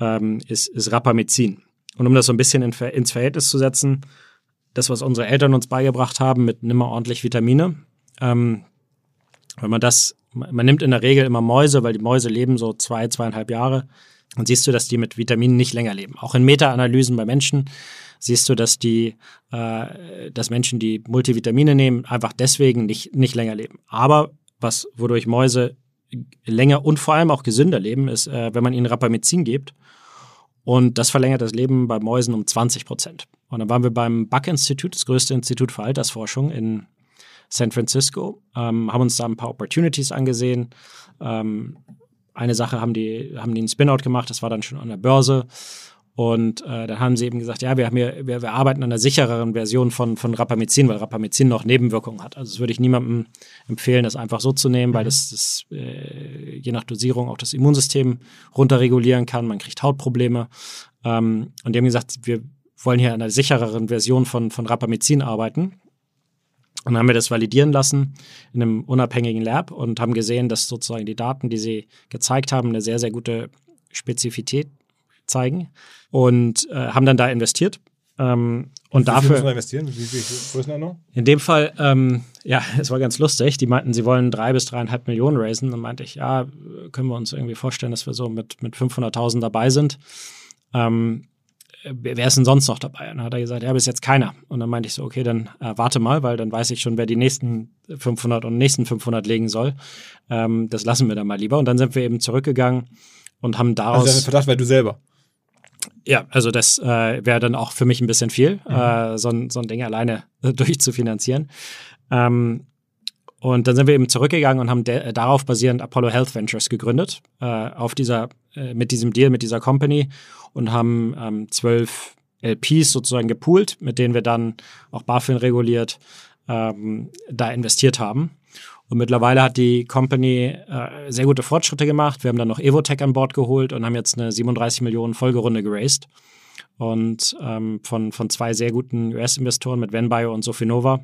B: ähm, ist, ist Rapamycin. Und um das so ein bisschen in, ins Verhältnis zu setzen, das, was unsere Eltern uns beigebracht haben, mit nimmer ordentlich Vitamine, ähm, wenn man das, man nimmt in der Regel immer Mäuse, weil die Mäuse leben so zwei, zweieinhalb Jahre, und siehst du, dass die mit Vitaminen nicht länger leben. Auch in Meta-Analysen bei Menschen siehst du, dass die, äh, dass Menschen, die Multivitamine nehmen, einfach deswegen nicht, nicht länger leben. Aber was, wodurch Mäuse länger und vor allem auch gesünder leben, ist, äh, wenn man ihnen Rapamycin gibt. Und das verlängert das Leben bei Mäusen um 20 Prozent. Und dann waren wir beim Buck-Institut, das größte Institut für Altersforschung in San Francisco, ähm, haben uns da ein paar Opportunities angesehen, ähm, eine Sache haben die, haben die einen Spin-out gemacht, das war dann schon an der Börse. Und äh, dann haben sie eben gesagt, ja, wir, haben hier, wir, wir arbeiten an einer sichereren Version von, von Rapamycin, weil Rapamycin noch Nebenwirkungen hat. Also das würde ich niemandem empfehlen, das einfach so zu nehmen, weil mhm. das, das äh, je nach Dosierung auch das Immunsystem runterregulieren kann. Man kriegt Hautprobleme. Ähm, und die haben gesagt, wir wollen hier an einer sichereren Version von, von Rapamycin arbeiten. Und dann haben wir das validieren lassen in einem unabhängigen Lab und haben gesehen, dass sozusagen die Daten, die sie gezeigt haben, eine sehr, sehr gute Spezifität zeigen und äh, haben dann da investiert. Ähm, und, und dafür. Man investieren? Wie viel Größenordnung? In dem Fall, ähm, ja, es war ganz lustig. Die meinten, sie wollen drei bis dreieinhalb Millionen raisen. Dann meinte ich, ja, können wir uns irgendwie vorstellen, dass wir so mit, mit 500.000 dabei sind. Ähm, wer ist denn sonst noch dabei? Und dann hat er gesagt, ja, bis jetzt keiner. Und dann meinte ich so, okay, dann äh, warte mal, weil dann weiß ich schon, wer die nächsten 500 und nächsten 500 legen soll. Ähm, das lassen wir dann mal lieber. Und dann sind wir eben zurückgegangen und haben daraus. Also
A: Verdacht, weil du selber.
B: Ja, also das äh, wäre dann auch für mich ein bisschen viel, mhm. äh, so, so, ein Ding alleine durchzufinanzieren. Ähm, und dann sind wir eben zurückgegangen und haben äh, darauf basierend Apollo Health Ventures gegründet, äh, auf dieser, äh, mit diesem Deal, mit dieser Company und haben ähm, zwölf LPs sozusagen gepoolt, mit denen wir dann auch BaFin reguliert ähm, da investiert haben. Und mittlerweile hat die Company äh, sehr gute Fortschritte gemacht. Wir haben dann noch Evotech an Bord geholt und haben jetzt eine 37 Millionen Folgerunde geraced. Und ähm, von, von zwei sehr guten US-Investoren mit Venbio und Sofinova.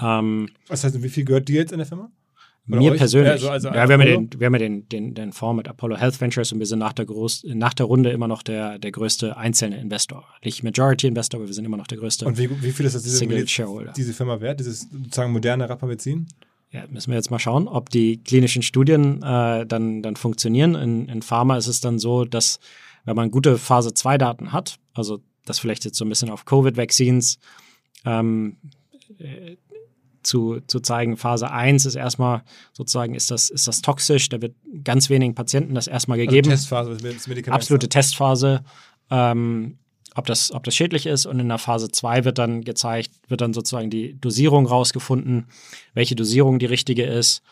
A: Ähm, Was heißt, wie viel gehört dir jetzt in der Firma?
B: Oder mir euch? persönlich. Also, also ja, wir haben ja, den, wir haben ja den, den, den Fonds mit Apollo Health Ventures und wir sind nach der, Groß, nach der Runde immer noch der, der größte einzelne Investor. Nicht Majority Investor, aber wir sind immer noch der größte.
A: Und wie, wie viel ist das diese, Single Shareholder. diese Firma wert, dieses sozusagen moderne Rapamycin?
B: Ja, müssen wir jetzt mal schauen, ob die klinischen Studien äh, dann, dann funktionieren. In, in Pharma ist es dann so, dass wenn man gute Phase 2 Daten hat, also das vielleicht jetzt so ein bisschen auf Covid-Vaccines, ähm, äh, zu, zu zeigen, Phase 1 ist erstmal sozusagen, ist das, ist das toxisch, da wird ganz wenigen Patienten das erstmal also gegeben. Also Testphase, das Medikament Absolute Testphase, ähm, ob, das, ob das schädlich ist. Und in der Phase 2 wird dann gezeigt, wird dann sozusagen die Dosierung rausgefunden, welche Dosierung die richtige ist.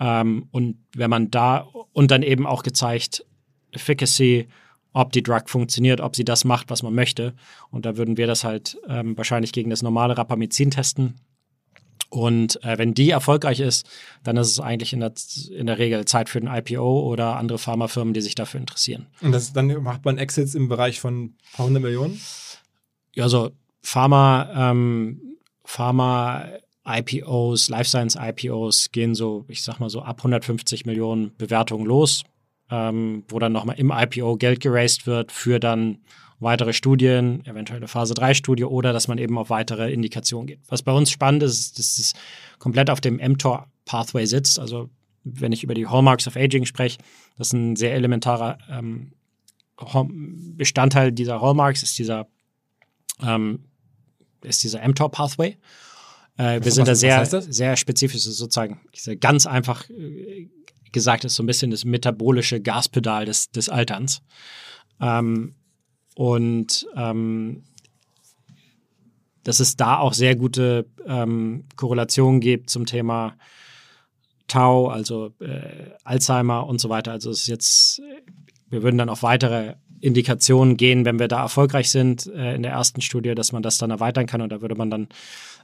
B: Ähm, und wenn man da, und dann eben auch gezeigt, Efficacy, ob die Drug funktioniert, ob sie das macht, was man möchte. Und da würden wir das halt ähm, wahrscheinlich gegen das normale Rapamycin testen. Und äh, wenn die erfolgreich ist, dann ist es eigentlich in der, in der Regel Zeit für ein IPO oder andere Pharmafirmen, die sich dafür interessieren.
A: Und das, dann macht man Exits im Bereich von ein paar hundert Millionen?
B: Ja, so Pharma, ähm, Pharma IPOs, Life Science IPOs gehen so, ich sag mal so ab 150 Millionen Bewertungen los, ähm, wo dann nochmal im IPO Geld geraced wird für dann weitere Studien, eventuell eine Phase 3 Studie oder dass man eben auf weitere Indikationen geht. Was bei uns spannend ist, dass es komplett auf dem mTOR Pathway sitzt. Also wenn ich über die Hallmarks of Aging spreche, das ist ein sehr elementarer ähm, Bestandteil dieser Hallmarks, ist dieser, ähm, ist dieser mTOR Pathway. Äh, wir sind was, da sehr, sehr spezifisch sozusagen, ganz einfach äh, gesagt, ist so ein bisschen das metabolische Gaspedal des, des Alterns. Ähm, und ähm, dass es da auch sehr gute ähm, Korrelationen gibt zum Thema Tau, also äh, Alzheimer und so weiter. Also es ist jetzt, wir würden dann auf weitere Indikationen gehen, wenn wir da erfolgreich sind äh, in der ersten Studie, dass man das dann erweitern kann und da würde man dann,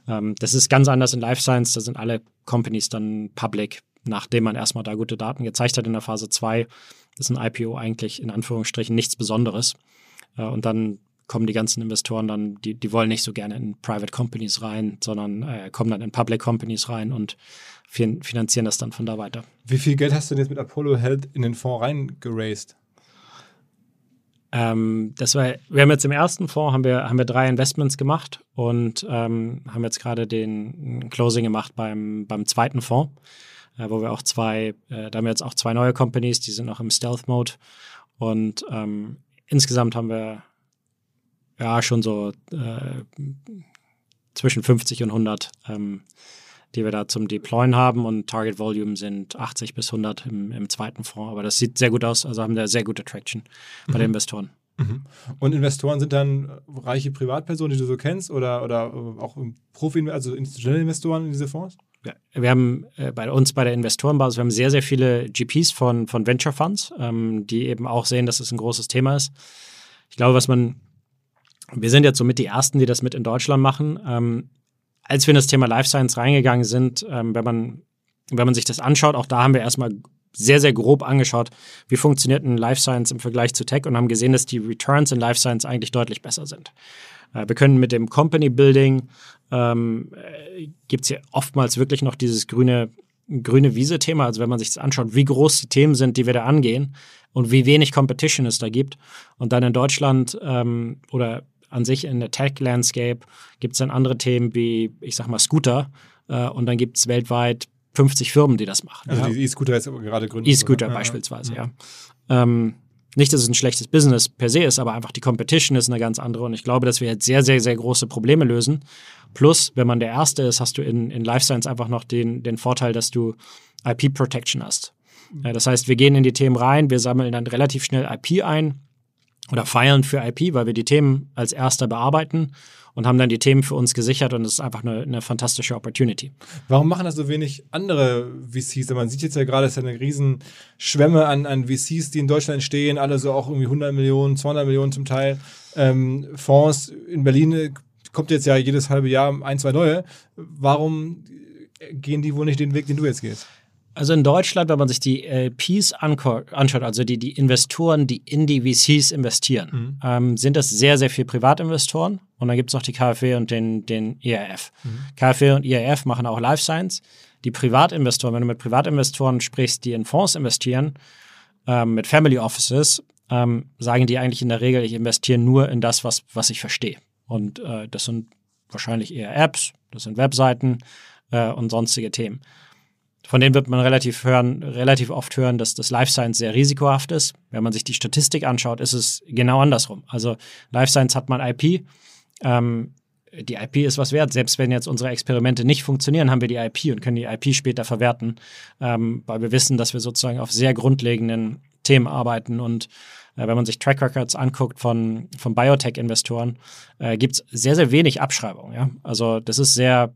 B: ähm, das ist ganz anders in Life Science, da sind alle Companies dann public, nachdem man erstmal da gute Daten gezeigt hat in der Phase 2, ist ein IPO eigentlich in Anführungsstrichen nichts Besonderes. Äh, und dann kommen die ganzen Investoren dann, die, die wollen nicht so gerne in Private Companies rein, sondern äh, kommen dann in Public Companies rein und fin finanzieren das dann von da weiter.
A: Wie viel Geld hast du denn jetzt mit Apollo Health in den Fonds reingeraced?
B: Ähm, das war, wir haben jetzt im ersten Fonds haben wir, haben wir drei Investments gemacht und ähm, haben jetzt gerade den Closing gemacht beim, beim zweiten Fonds, äh, wo wir auch zwei, äh, da haben wir jetzt auch zwei neue Companies, die sind noch im Stealth Mode und ähm, insgesamt haben wir ja schon so äh, zwischen 50 und 100, ähm, die wir da zum Deployen haben und Target Volume sind 80 bis 100 im, im zweiten Fonds. Aber das sieht sehr gut aus, also haben wir sehr gute Traction bei mhm. den Investoren.
A: Mhm. Und Investoren sind dann reiche Privatpersonen, die du so kennst oder, oder auch Profi, also institutionelle Investoren in diese Fonds?
B: Wir haben äh, bei uns bei der Investorenbasis, wir haben sehr, sehr viele GPs von, von Venture Funds, ähm, die eben auch sehen, dass es ein großes Thema ist. Ich glaube, was man, wir sind jetzt somit die Ersten, die das mit in Deutschland machen. Ähm, als wir in das Thema Life Science reingegangen sind, ähm, wenn, man, wenn man sich das anschaut, auch da haben wir erstmal sehr, sehr grob angeschaut, wie funktioniert ein Life Science im Vergleich zu Tech und haben gesehen, dass die Returns in Life Science eigentlich deutlich besser sind. Äh, wir können mit dem Company Building ähm, äh, gibt es hier oftmals wirklich noch dieses grüne, grüne Wiese-Thema. Also wenn man sich das anschaut, wie groß die Themen sind, die wir da angehen und wie wenig Competition es da gibt. Und dann in Deutschland ähm, oder an sich in der Tech-Landscape gibt es dann andere Themen wie, ich sag mal, Scooter. Äh, und dann gibt es weltweit 50 Firmen, die das machen.
A: Also ja. die E-Scooter jetzt gerade gründen.
B: E-Scooter beispielsweise, ja. ja. Ähm, nicht, dass es ein schlechtes Business per se ist, aber einfach die Competition ist eine ganz andere. Und ich glaube, dass wir jetzt sehr, sehr, sehr große Probleme lösen. Plus, wenn man der Erste ist, hast du in, in Life Science einfach noch den, den Vorteil, dass du IP-Protection hast. Mhm. Das heißt, wir gehen in die Themen rein, wir sammeln dann relativ schnell IP ein oder feilen für IP, weil wir die Themen als erster bearbeiten und haben dann die Themen für uns gesichert und es ist einfach eine, eine fantastische Opportunity.
A: Warum machen das so wenig andere VCs? Man sieht jetzt ja gerade, es ist eine riesen Schwemme an, an VCs, die in Deutschland entstehen, alle so auch irgendwie 100 Millionen, 200 Millionen zum Teil. Ähm, Fonds in Berlin äh, kommt jetzt ja jedes halbe Jahr ein, zwei neue. Warum gehen die wohl nicht den Weg, den du jetzt gehst?
B: Also in Deutschland, wenn man sich die LPs anschaut, also die, die Investoren, die in die VCs investieren, mhm. ähm, sind das sehr, sehr viel Privatinvestoren. Und dann gibt es noch die KfW und den, den IRF. Mhm. KfW und IRF machen auch Life Science. Die Privatinvestoren, wenn du mit Privatinvestoren sprichst, die in Fonds investieren, ähm, mit Family Offices, ähm, sagen die eigentlich in der Regel, ich investiere nur in das, was, was ich verstehe. Und äh, das sind wahrscheinlich eher Apps, das sind Webseiten äh, und sonstige Themen. Von denen wird man relativ, hören, relativ oft hören, dass das Life Science sehr risikohaft ist. Wenn man sich die Statistik anschaut, ist es genau andersrum. Also Life Science hat man IP. Ähm, die IP ist was wert. Selbst wenn jetzt unsere Experimente nicht funktionieren, haben wir die IP und können die IP später verwerten, ähm, weil wir wissen, dass wir sozusagen auf sehr grundlegenden Themen arbeiten und äh, wenn man sich Track Records anguckt von, von Biotech-Investoren, äh, gibt es sehr, sehr wenig Abschreibung. Ja? Also das ist sehr,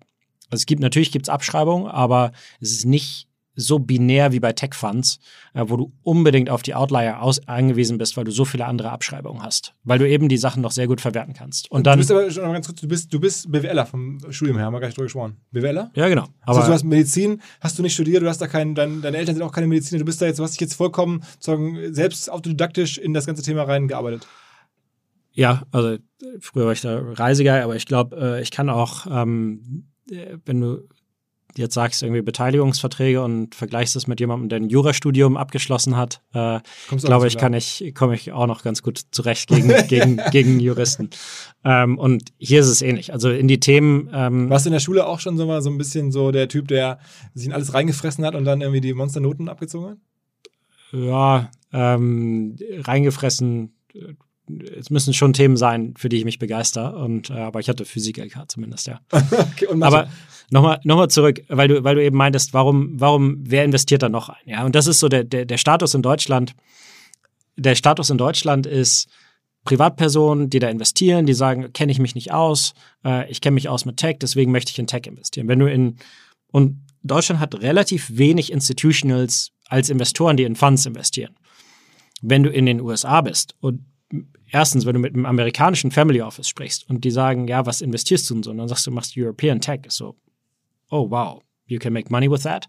B: also es gibt natürlich gibt's Abschreibung, aber es ist nicht so binär wie bei Tech-Funds, äh, wo du unbedingt auf die Outlier aus angewiesen bist, weil du so viele andere Abschreibungen hast, weil du eben die Sachen noch sehr gut verwerten kannst. Und dann,
A: du bist aber schon mal ganz kurz, du bist, du bist BWLer vom Studium her, haben wir gar nicht drüber gesprochen. BWLer?
B: Ja, genau.
A: Aber also du hast Medizin, hast du nicht studiert, du hast da keinen, dein, deine Eltern sind auch keine Mediziner, du bist da jetzt, du hast dich jetzt vollkommen sagen, selbst autodidaktisch in das ganze Thema reingearbeitet.
B: Ja, also früher war ich da Reisiger, aber ich glaube, äh, ich kann auch, ähm, äh, wenn du jetzt sagst irgendwie Beteiligungsverträge und vergleichst es mit jemandem, der ein Jurastudium abgeschlossen hat, äh, glaube ich, kann ich, komme ich auch noch ganz gut zurecht gegen, gegen, gegen Juristen. Ähm, und hier ist es ähnlich. Also in die Themen. Ähm,
A: Warst du in der Schule auch schon so mal so ein bisschen so der Typ, der sich in alles reingefressen hat und dann irgendwie die Monsternoten abgezogen hat?
B: Ja, ähm, reingefressen es müssen schon Themen sein, für die ich mich begeister. Und, äh, aber ich hatte Physik-LK zumindest, ja. okay, aber nochmal noch mal zurück, weil du, weil du eben meintest, warum, warum, wer investiert da noch ein? Ja, und das ist so der, der, der Status in Deutschland. Der Status in Deutschland ist Privatpersonen, die da investieren, die sagen, kenne ich mich nicht aus, äh, ich kenne mich aus mit Tech, deswegen möchte ich in Tech investieren. Wenn du in, und Deutschland hat relativ wenig Institutionals als Investoren, die in Funds investieren. Wenn du in den USA bist und erstens, wenn du mit einem amerikanischen Family Office sprichst und die sagen, ja, was investierst du und so, und dann sagst du, du machst European Tech, ist so, oh wow, you can make money with that.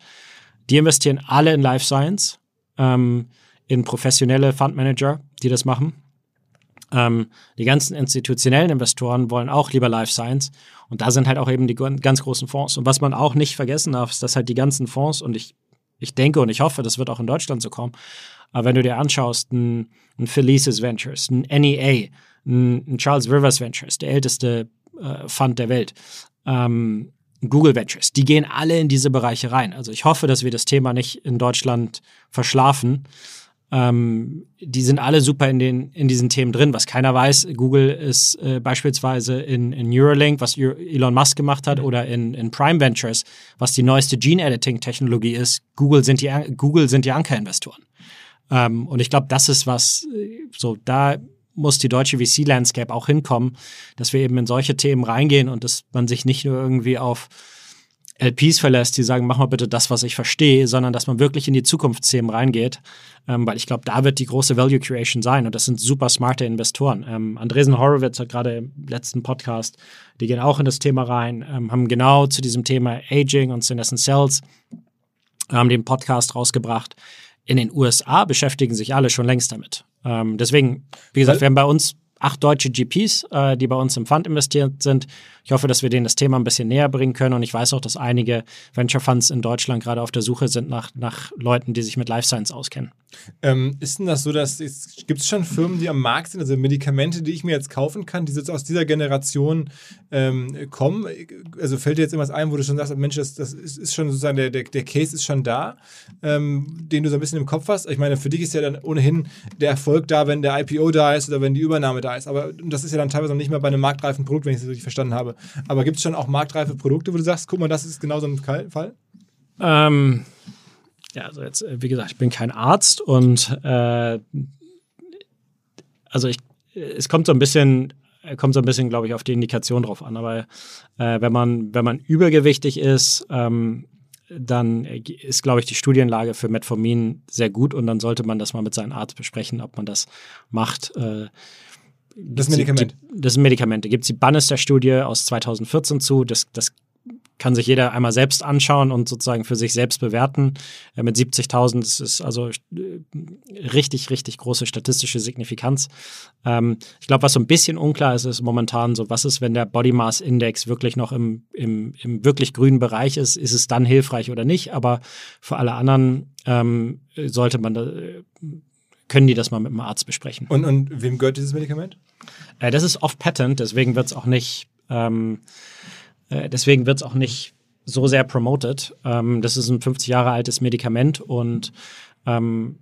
B: Die investieren alle in Life Science, ähm, in professionelle Fundmanager, die das machen. Ähm, die ganzen institutionellen Investoren wollen auch lieber Life Science. Und da sind halt auch eben die ganz großen Fonds. Und was man auch nicht vergessen darf, ist, dass halt die ganzen Fonds, und ich, ich denke und ich hoffe, das wird auch in Deutschland so kommen, aber wenn du dir anschaust, ein, ein Felices Ventures, ein NEA, ein, ein, Charles Rivers Ventures, der älteste äh, Fund der Welt, ähm, Google Ventures, die gehen alle in diese Bereiche rein. Also ich hoffe, dass wir das Thema nicht in Deutschland verschlafen. Ähm, die sind alle super in, den, in diesen Themen drin. Was keiner weiß, Google ist äh, beispielsweise in, in Neuralink, was Elon Musk gemacht hat, mhm. oder in, in Prime Ventures, was die neueste Gene-Editing-Technologie ist. Google sind die, Google sind die Ankerinvestoren. Ähm, und ich glaube, das ist was, so da muss die deutsche VC-Landscape auch hinkommen, dass wir eben in solche Themen reingehen und dass man sich nicht nur irgendwie auf LPs verlässt, die sagen, mach mal bitte das, was ich verstehe, sondern dass man wirklich in die Zukunftsthemen reingeht, ähm, weil ich glaube, da wird die große Value Creation sein und das sind super smarte Investoren. Ähm, Andresen Horowitz hat gerade im letzten Podcast, die gehen auch in das Thema rein, ähm, haben genau zu diesem Thema Aging und Senescent Cells haben den Podcast rausgebracht in den USA beschäftigen sich alle schon längst damit. Ähm, deswegen, wie gesagt, wir haben bei uns acht deutsche GPs, äh, die bei uns im Fund investiert sind. Ich hoffe, dass wir denen das Thema ein bisschen näher bringen können. Und ich weiß auch, dass einige Venture Funds in Deutschland gerade auf der Suche sind nach, nach Leuten, die sich mit Life Science auskennen.
A: Ähm, ist denn das so, dass gibt es schon Firmen, die am Markt sind, also Medikamente, die ich mir jetzt kaufen kann, die jetzt aus dieser Generation ähm, kommen? Also fällt dir jetzt irgendwas ein, wo du schon sagst, Mensch, das, das ist, ist schon sozusagen, der, der, der Case ist schon da, ähm, den du so ein bisschen im Kopf hast. Ich meine, für dich ist ja dann ohnehin der Erfolg da, wenn der IPO da ist oder wenn die Übernahme da ist. Aber das ist ja dann teilweise noch nicht mehr bei einem marktreifen Produkt, wenn ich das richtig verstanden habe. Aber gibt es schon auch marktreife Produkte, wo du sagst, guck mal, das ist genau so ein Fall?
B: Ähm, ja, also jetzt, äh, wie gesagt, ich bin kein Arzt und äh, also ich es kommt so ein bisschen, kommt so ein bisschen, glaube ich, auf die Indikation drauf an. Aber äh, wenn man, wenn man übergewichtig ist, ähm, dann ist, glaube ich, die Studienlage für Metformin sehr gut und dann sollte man das mal mit seinem Arzt besprechen, ob man das macht. Äh,
A: das Medikament.
B: Die, das Medikament. Da gibt es die Bannister-Studie aus 2014 zu. Das, das kann sich jeder einmal selbst anschauen und sozusagen für sich selbst bewerten. Äh, mit 70.000, das ist also äh, richtig, richtig große statistische Signifikanz. Ähm, ich glaube, was so ein bisschen unklar ist, ist momentan so, was ist, wenn der Body Mass Index wirklich noch im, im, im wirklich grünen Bereich ist, ist es dann hilfreich oder nicht? Aber für alle anderen ähm, sollte man da, können die das mal mit dem Arzt besprechen.
A: Und, und wem gehört dieses Medikament?
B: Äh, das ist off-patent, deswegen wird es auch nicht ähm, äh, deswegen wird es auch nicht so sehr promoted. Ähm, das ist ein 50 Jahre altes Medikament und ähm,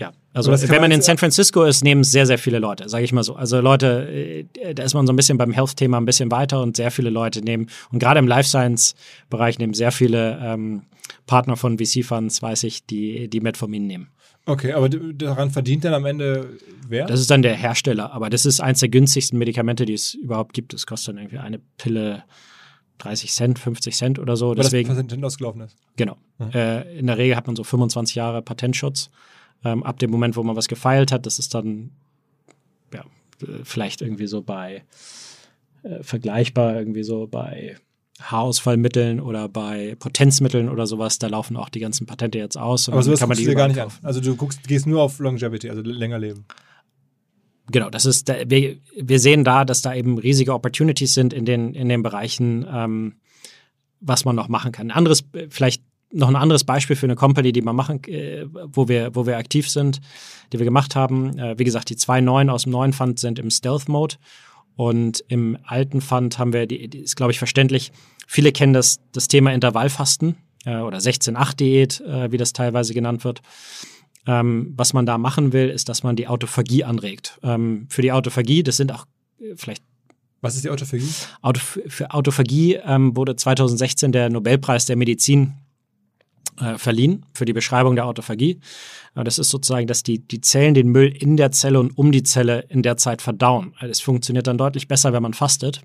B: ja, also wenn man in San Francisco ist, nehmen es sehr, sehr viele Leute, sage ich mal so. Also Leute, äh, da ist man so ein bisschen beim Health-Thema ein bisschen weiter und sehr viele Leute nehmen, und gerade im Life Science-Bereich nehmen sehr viele ähm, Partner von VC-Funds, weiß ich, die, die Metformin nehmen.
A: Okay, aber daran verdient dann am Ende wer?
B: Das ist dann der Hersteller, aber das ist eins der günstigsten Medikamente, die es überhaupt gibt. Das kostet dann irgendwie eine Pille 30 Cent, 50 Cent oder so.
A: Weil Deswegen, das Patent ausgelaufen ist.
B: Genau. Mhm. Äh, in der Regel hat man so 25 Jahre Patentschutz. Ähm, ab dem Moment, wo man was gefeilt hat, das ist dann ja, vielleicht irgendwie so bei äh, vergleichbar irgendwie so bei Haarausfallmitteln oder bei Potenzmitteln oder sowas, da laufen auch die ganzen Patente jetzt aus.
A: Aber sowas kann man die dir gar nicht an. Also du guckst, gehst nur auf Longevity, also länger leben
B: genau, das ist, wir, wir sehen da, dass da eben riesige Opportunities sind in den, in den Bereichen, ähm, was man noch machen kann. Ein anderes, vielleicht noch ein anderes Beispiel für eine Company, die wir machen, äh, wo wir, wo wir aktiv sind, die wir gemacht haben. Äh, wie gesagt, die zwei neuen aus dem neuen Fund sind im Stealth Mode. Und im alten Fund haben wir, die, die ist glaube ich verständlich, viele kennen das, das Thema Intervallfasten äh, oder 16-8-Diät, äh, wie das teilweise genannt wird. Ähm, was man da machen will, ist, dass man die Autophagie anregt. Ähm, für die Autophagie, das sind auch äh, vielleicht
A: was ist die Autophagie?
B: Auto, für Autophagie ähm, wurde 2016 der Nobelpreis der Medizin äh, verliehen für die Beschreibung der Autophagie. Äh, das ist sozusagen, dass die, die Zellen den Müll in der Zelle und um die Zelle in der Zeit verdauen. Es also funktioniert dann deutlich besser, wenn man fastet,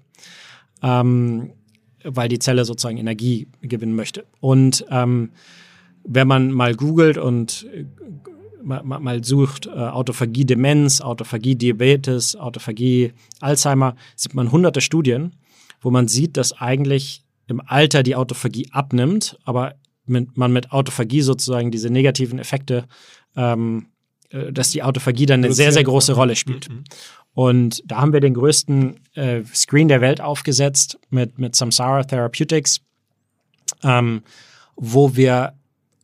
B: ähm, weil die Zelle sozusagen Energie gewinnen möchte. Und ähm, wenn man mal googelt und äh, mal, mal sucht, äh, Autophagie Demenz, Autophagie Diabetes, Autophagie Alzheimer, sieht man hunderte Studien, wo man sieht, dass eigentlich im Alter die Autophagie abnimmt, aber mit, man mit Autophagie sozusagen diese negativen Effekte, ähm, äh, dass die Autophagie dann eine sehr, sehr große Rolle spielt. Mhm. Und da haben wir den größten äh, Screen der Welt aufgesetzt mit, mit Samsara Therapeutics, ähm, wo wir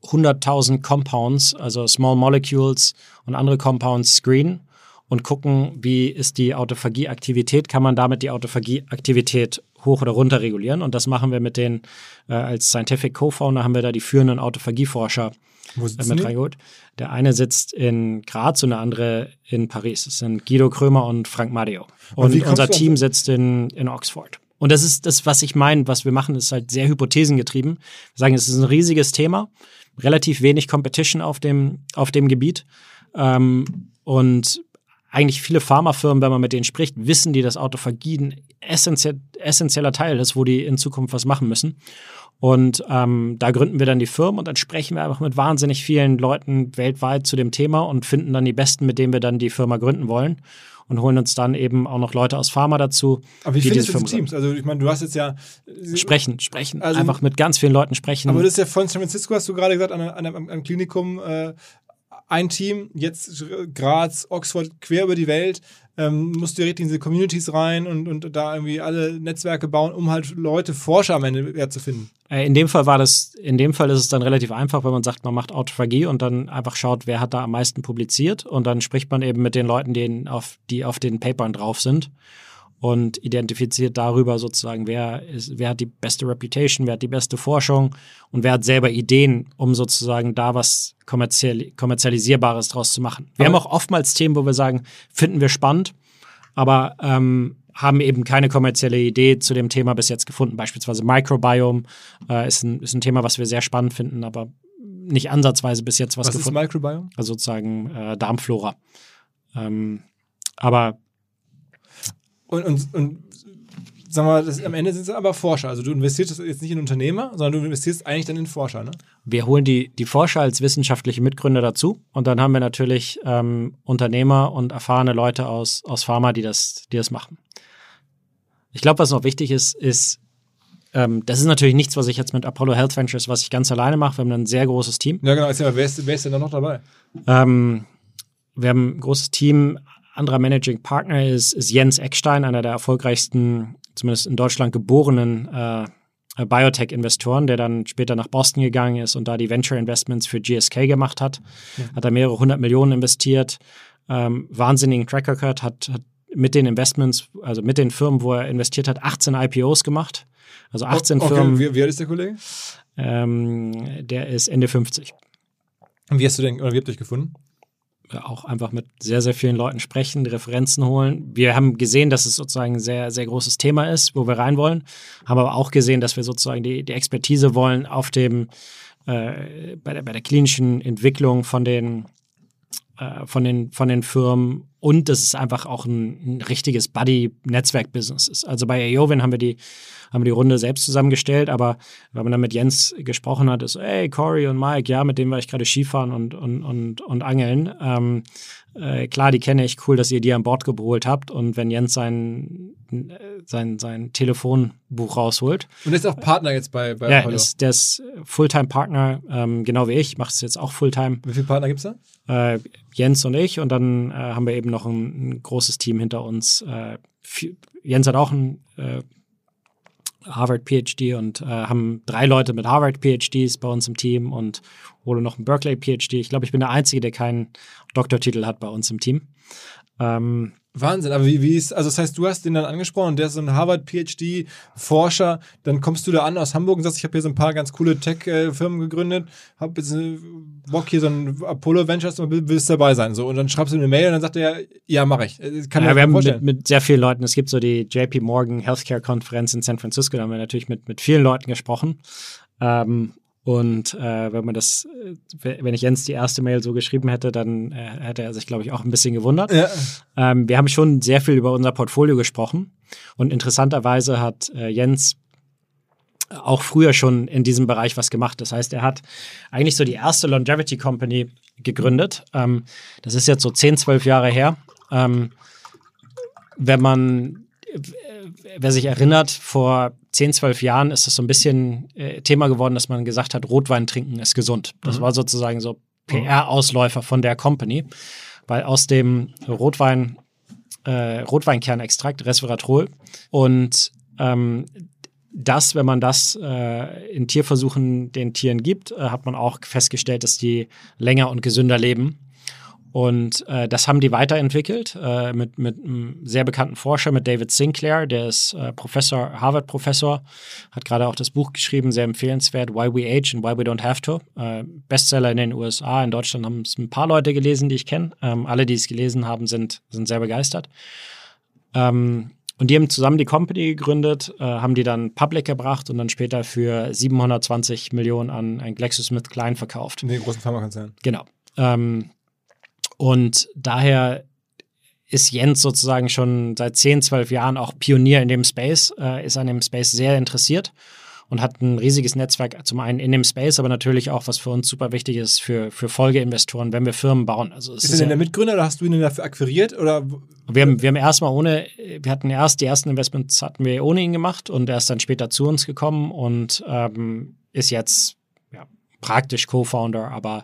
B: 100.000 Compounds, also Small Molecules und andere Compounds screenen und gucken, wie ist die Autophagie-Aktivität, kann man damit die Autophagie-Aktivität hoch oder runter regulieren. Und das machen wir mit den, äh, als Scientific Co-Founder haben wir da die führenden Autophagieforscher äh, mit reingeholt. Der eine sitzt in Graz und der andere in Paris. Das sind Guido Krömer und Frank Mario. Und, und unser Team sitzt in, in Oxford. Und das ist das, was ich meine, was wir machen, ist halt sehr hypothesengetrieben. Wir sagen, es ist ein riesiges Thema relativ wenig Competition auf dem, auf dem Gebiet. Ähm, und eigentlich viele Pharmafirmen, wenn man mit denen spricht, wissen die, dass Autophagie ein essentie essentieller Teil ist, wo die in Zukunft was machen müssen. Und ähm, da gründen wir dann die Firmen und dann sprechen wir einfach mit wahnsinnig vielen Leuten weltweit zu dem Thema und finden dann die Besten, mit denen wir dann die Firma gründen wollen und holen uns dann eben auch noch Leute aus Pharma dazu.
A: Aber wie findest du Teams? Also ich meine, du hast jetzt ja
B: sprechen, sprechen, also, einfach mit ganz vielen Leuten sprechen.
A: Aber das ist ja von San Francisco, hast du gerade gesagt, an, an, an einem Klinikum äh, ein Team, jetzt Graz, Oxford, quer über die Welt ähm, musst du direkt in diese Communities rein und, und da irgendwie alle Netzwerke bauen, um halt Leute, Forscher am Ende zu finden.
B: Äh, in dem Fall war das, in dem Fall ist es dann relativ einfach, wenn man sagt, man macht Autophagie und dann einfach schaut, wer hat da am meisten publiziert und dann spricht man eben mit den Leuten, die auf, die auf den Papern drauf sind und identifiziert darüber sozusagen, wer, ist, wer hat die beste Reputation, wer hat die beste Forschung und wer hat selber Ideen, um sozusagen da was kommerziell, kommerzialisierbares draus zu machen. Wir aber haben auch oftmals Themen, wo wir sagen, finden wir spannend, aber ähm, haben eben keine kommerzielle Idee zu dem Thema bis jetzt gefunden. Beispielsweise Microbiome äh, ist, ein, ist ein Thema, was wir sehr spannend finden, aber nicht ansatzweise bis jetzt was, was gefunden.
A: Was ist Microbiome?
B: Also sozusagen äh, Darmflora. Ähm, aber
A: Und, und, und sag mal, das, am Ende sind es aber Forscher. Also du investierst jetzt nicht in Unternehmer, sondern du investierst eigentlich dann in Forscher, ne?
B: Wir holen die, die Forscher als wissenschaftliche Mitgründer dazu und dann haben wir natürlich ähm, Unternehmer und erfahrene Leute aus, aus Pharma, die das, die das machen. Ich glaube, was noch wichtig ist, ist, ähm, das ist natürlich nichts, was ich jetzt mit Apollo Health Ventures, was ich ganz alleine mache. Wir haben ein sehr großes Team.
A: Ja, genau. Mal, wer, ist, wer ist denn da noch dabei?
B: Ähm, wir haben ein großes Team. Anderer Managing Partner ist, ist Jens Eckstein, einer der erfolgreichsten zumindest in Deutschland geborenen äh, Biotech-Investoren, der dann später nach Boston gegangen ist und da die Venture Investments für GSK gemacht hat. Ja. Hat da mehrere hundert Millionen investiert, ähm, wahnsinnigen Track Record, hat, hat mit den Investments, also mit den Firmen, wo er investiert hat, 18 IPOs gemacht. Also 18 okay, Firmen.
A: Wie, wie alt ist der Kollege?
B: Ähm, der ist Ende 50.
A: Und wie hast du denn, oder wie habt ihr euch gefunden?
B: Auch einfach mit sehr, sehr vielen Leuten sprechen, Referenzen holen. Wir haben gesehen, dass es sozusagen ein sehr, sehr großes Thema ist, wo wir rein wollen, haben aber auch gesehen, dass wir sozusagen die, die Expertise wollen auf dem, äh, bei, der, bei der klinischen Entwicklung von den, äh, von den, von den Firmen und dass es einfach auch ein, ein richtiges Buddy-Netzwerk-Business ist. Also bei Aeovin haben wir die haben wir die Runde selbst zusammengestellt, aber wenn man dann mit Jens gesprochen hat, ist hey, Corey und Mike, ja, mit denen war ich gerade Skifahren und, und, und, und Angeln. Ähm, äh, klar, die kenne ich, cool, dass ihr die an Bord geholt habt und wenn Jens sein, sein, sein Telefonbuch rausholt.
A: Und ist auch Partner jetzt bei, bei
B: ja, Apollo? Ist, der ist Fulltime-Partner, ähm, genau wie ich, macht es jetzt auch Fulltime.
A: Wie viele Partner gibt es
B: da? Äh, Jens und ich und dann äh, haben wir eben noch ein, ein großes Team hinter uns. Äh, Jens hat auch ein äh, Harvard PhD und äh, haben drei Leute mit Harvard PhDs bei uns im Team und hole noch einen Berkeley PhD. Ich glaube, ich bin der Einzige, der keinen Doktortitel hat bei uns im Team.
A: Ähm, Wahnsinn, aber wie, wie ist, also das heißt, du hast den dann angesprochen, der ist so ein Harvard-PhD-Forscher, dann kommst du da an aus Hamburg und sagst, ich habe hier so ein paar ganz coole Tech-Firmen gegründet, habe jetzt Bock hier so ein Apollo Ventures und willst dabei sein, so und dann schreibst du eine Mail und dann sagt er, ja, mache ich.
B: Kann ja, wir haben mit, mit, sehr vielen Leuten, es gibt so die JP Morgan Healthcare-Konferenz in San Francisco, da haben wir natürlich mit, mit vielen Leuten gesprochen ähm, und äh, wenn man das, äh, wenn ich Jens die erste Mail so geschrieben hätte, dann äh, hätte er sich, glaube ich, auch ein bisschen gewundert. Ja. Ähm, wir haben schon sehr viel über unser Portfolio gesprochen. Und interessanterweise hat äh, Jens auch früher schon in diesem Bereich was gemacht. Das heißt, er hat eigentlich so die erste Longevity Company gegründet. Ähm, das ist jetzt so 10, 12 Jahre her. Ähm, wenn man wer sich erinnert, vor 10, 12 Jahren ist das so ein bisschen äh, Thema geworden, dass man gesagt hat, Rotwein trinken ist gesund. Das mhm. war sozusagen so PR-Ausläufer von der Company, weil aus dem Rotwein, äh, Rotweinkernextrakt, Resveratrol und ähm, das, wenn man das äh, in Tierversuchen den Tieren gibt, äh, hat man auch festgestellt, dass die länger und gesünder leben. Und äh, das haben die weiterentwickelt äh, mit, mit einem sehr bekannten Forscher, mit David Sinclair, der ist äh, Professor, Harvard-Professor, hat gerade auch das Buch geschrieben, sehr empfehlenswert, Why We Age and Why We Don't Have To. Äh, Bestseller in den USA, in Deutschland haben es ein paar Leute gelesen, die ich kenne. Ähm, alle, die es gelesen haben, sind, sind sehr begeistert. Ähm, und die haben zusammen die Company gegründet, äh, haben die dann public gebracht und dann später für 720 Millionen an ein GlaxoSmithKline verkauft.
A: In den großen Pharmakonzern.
B: Genau. Ähm, und daher ist Jens sozusagen schon seit 10, 12 Jahren auch Pionier in dem Space, äh, ist an dem Space sehr interessiert und hat ein riesiges Netzwerk zum einen in dem Space, aber natürlich auch, was für uns super wichtig ist, für, für Folgeinvestoren, wenn wir Firmen bauen. Also
A: ist, ist er denn der Mitgründer oder hast du ihn dafür akquiriert? Oder?
B: Wir haben, wir haben erstmal ohne, wir hatten erst, die ersten Investments hatten wir ohne ihn gemacht und er ist dann später zu uns gekommen und ähm, ist jetzt ja, praktisch Co-Founder, aber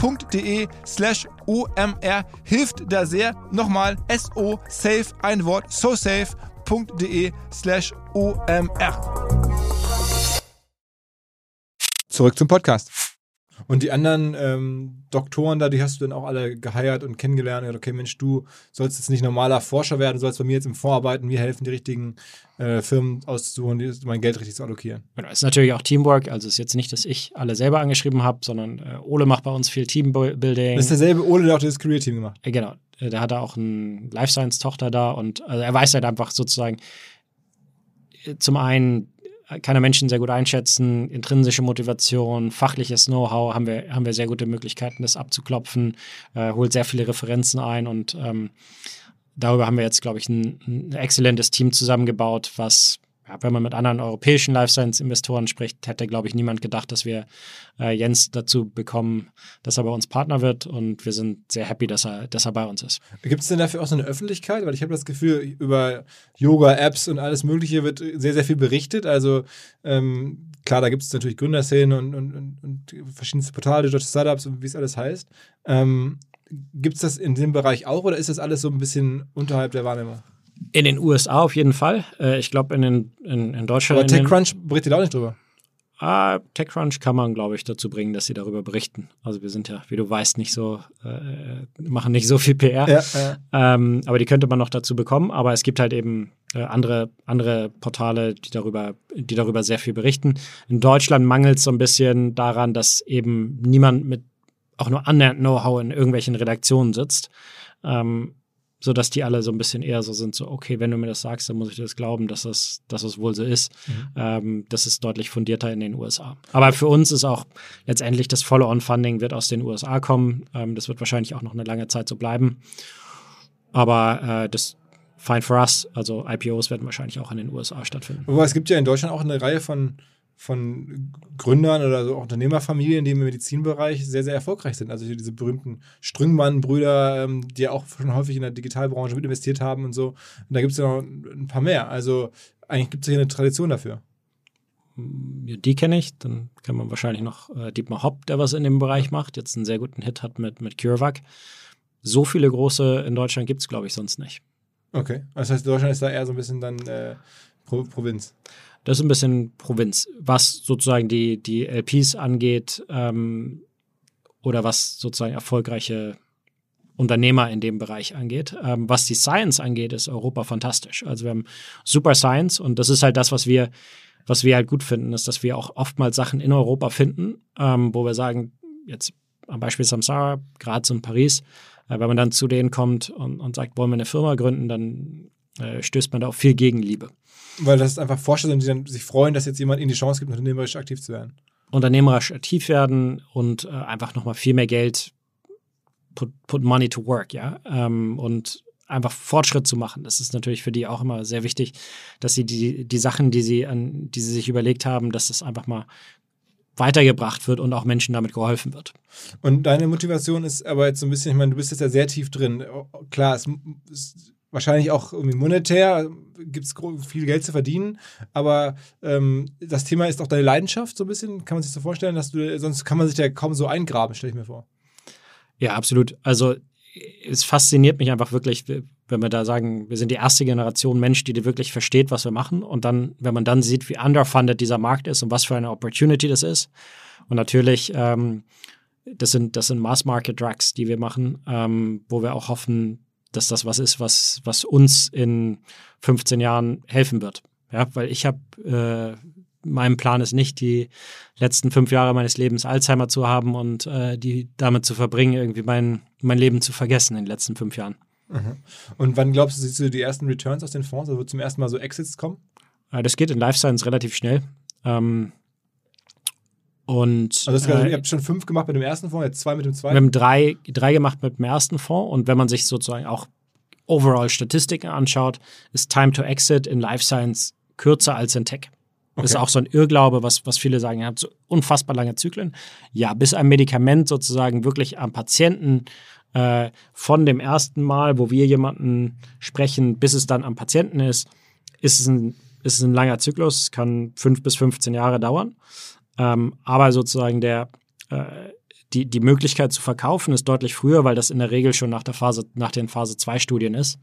A: SoSafe.de slash OMR hilft da sehr. Nochmal SO-Safe, ein Wort, sosafe.de slash OMR. Zurück zum Podcast. Und die anderen ähm, Doktoren da, die hast du dann auch alle geheiert und kennengelernt. Okay, Mensch, du sollst jetzt nicht normaler Forscher werden, du sollst bei mir jetzt im Vorarbeiten, mir helfen, die richtigen äh, Firmen auszusuchen, die, mein Geld richtig zu allokieren.
B: Genau, ist natürlich auch Teamwork. Also es ist jetzt nicht, dass ich alle selber angeschrieben habe, sondern äh, Ole macht bei uns viel Teambuilding.
A: Das ist derselbe Ole, der auch das Career-Team gemacht.
B: Äh, genau, äh, der hat da auch eine Life Science-Tochter da und also er weiß halt einfach sozusagen äh, zum einen kann er Menschen sehr gut einschätzen, intrinsische Motivation, fachliches Know-how, haben wir, haben wir sehr gute Möglichkeiten, das abzuklopfen, äh, holt sehr viele Referenzen ein und ähm, darüber haben wir jetzt, glaube ich, ein, ein exzellentes Team zusammengebaut, was wenn man mit anderen europäischen Life Science-Investoren spricht, hätte, glaube ich, niemand gedacht, dass wir äh, Jens dazu bekommen, dass er bei uns Partner wird. Und wir sind sehr happy, dass er, dass er bei uns ist.
A: Gibt es denn dafür auch so eine Öffentlichkeit? Weil ich habe das Gefühl, über Yoga-Apps und alles Mögliche wird sehr, sehr viel berichtet. Also ähm, klar, da gibt es natürlich Gründerszenen und, und, und, und verschiedenste Portale, deutsche Startups und wie es alles heißt. Ähm, Gibt es das in dem Bereich auch oder ist das alles so ein bisschen unterhalb der Wahrnehmung?
B: In den USA auf jeden Fall. Äh, ich glaube, in, in, in Deutschland.
A: Aber TechCrunch berichtet auch nicht drüber.
B: Ah, TechCrunch kann man, glaube ich, dazu bringen, dass sie darüber berichten. Also wir sind ja, wie du weißt, nicht so, äh, machen nicht so viel PR. Ja, ja. Ähm, aber die könnte man noch dazu bekommen. Aber es gibt halt eben äh, andere, andere Portale, die darüber, die darüber sehr viel berichten. In Deutschland mangelt es so ein bisschen daran, dass eben niemand mit auch nur annähernd Know-how in irgendwelchen Redaktionen sitzt. Ähm, sodass die alle so ein bisschen eher so sind, so, okay, wenn du mir das sagst, dann muss ich das glauben, dass das, dass das wohl so ist. Mhm. Ähm, das ist deutlich fundierter in den USA. Aber für uns ist auch letztendlich das Follow-on-Funding wird aus den USA kommen. Ähm, das wird wahrscheinlich auch noch eine lange Zeit so bleiben. Aber äh, das fine for us. Also IPOs werden wahrscheinlich auch in den USA stattfinden.
A: Aber es gibt ja in Deutschland auch eine Reihe von von Gründern oder so Unternehmerfamilien, die im Medizinbereich sehr, sehr erfolgreich sind. Also diese berühmten Strüngmann-Brüder, ähm, die ja auch schon häufig in der Digitalbranche mit investiert haben und so. Und da gibt es ja noch ein paar mehr. Also eigentlich gibt es hier eine Tradition dafür.
B: Ja, die kenne ich. Dann kann man wahrscheinlich noch äh, Dietmar Hopp, der was in dem Bereich macht, jetzt einen sehr guten Hit hat mit, mit CureVac. So viele große in Deutschland gibt es, glaube ich, sonst nicht.
A: Okay. Das heißt, Deutschland ist da eher so ein bisschen dann äh, Pro Provinz.
B: Das ist ein bisschen Provinz, was sozusagen die, die LPs angeht ähm, oder was sozusagen erfolgreiche Unternehmer in dem Bereich angeht. Ähm, was die Science angeht, ist Europa fantastisch. Also wir haben super Science und das ist halt das, was wir, was wir halt gut finden, ist, dass wir auch oftmals Sachen in Europa finden, ähm, wo wir sagen, jetzt am Beispiel Samsara, Graz und Paris, äh, wenn man dann zu denen kommt und, und sagt, wollen wir eine Firma gründen, dann äh, stößt man da auf viel Gegenliebe.
A: Weil das einfach Forscher sind, die dann sich freuen, dass jetzt jemand ihnen die Chance gibt, unternehmerisch aktiv zu werden.
B: Unternehmerisch aktiv werden und äh, einfach nochmal viel mehr Geld, put, put money to work, ja. Ähm, und einfach Fortschritt zu machen. Das ist natürlich für die auch immer sehr wichtig, dass sie die, die Sachen, die sie, an, die sie sich überlegt haben, dass das einfach mal weitergebracht wird und auch Menschen damit geholfen wird.
A: Und deine Motivation ist aber jetzt so ein bisschen, ich meine, du bist jetzt ja sehr tief drin. Klar, es, es wahrscheinlich auch irgendwie monetär gibt es viel Geld zu verdienen, aber ähm, das Thema ist auch deine Leidenschaft so ein bisschen. Kann man sich so vorstellen, dass du, sonst kann man sich ja kaum so eingraben, stelle ich mir vor.
B: Ja, absolut. Also es fasziniert mich einfach wirklich, wenn wir da sagen, wir sind die erste Generation Mensch, die wirklich versteht, was wir machen. Und dann, wenn man dann sieht, wie underfunded dieser Markt ist und was für eine Opportunity das ist. Und natürlich ähm, das sind, das sind Mass-Market-Drugs, die wir machen, ähm, wo wir auch hoffen, dass das was ist, was, was uns in 15 Jahren helfen wird. Ja, weil ich habe, äh, mein Plan ist nicht, die letzten fünf Jahre meines Lebens Alzheimer zu haben und äh, die damit zu verbringen, irgendwie mein, mein Leben zu vergessen in den letzten fünf Jahren.
A: Mhm. Und wann glaubst du, siehst du die ersten Returns aus den Fonds? Also wird zum ersten Mal so Exits kommen?
B: Äh, das geht in Life Science relativ schnell. Ähm, und,
A: also äh, ihr habt schon fünf gemacht mit dem ersten Fonds, jetzt zwei mit dem zweiten?
B: Wir haben drei, drei gemacht mit dem ersten Fonds und wenn man sich sozusagen auch overall Statistiken anschaut, ist Time to Exit in Life Science kürzer als in Tech. Okay. Das ist auch so ein Irrglaube, was, was viele sagen, ihr habt so unfassbar lange Zyklen. Ja, bis ein Medikament sozusagen wirklich am Patienten äh, von dem ersten Mal, wo wir jemanden sprechen, bis es dann am Patienten ist, ist es ein, ist es ein langer Zyklus, es kann fünf bis 15 Jahre dauern. Ähm, aber sozusagen der, äh, die, die Möglichkeit zu verkaufen ist deutlich früher, weil das in der Regel schon nach der Phase, nach den Phase 2 Studien ist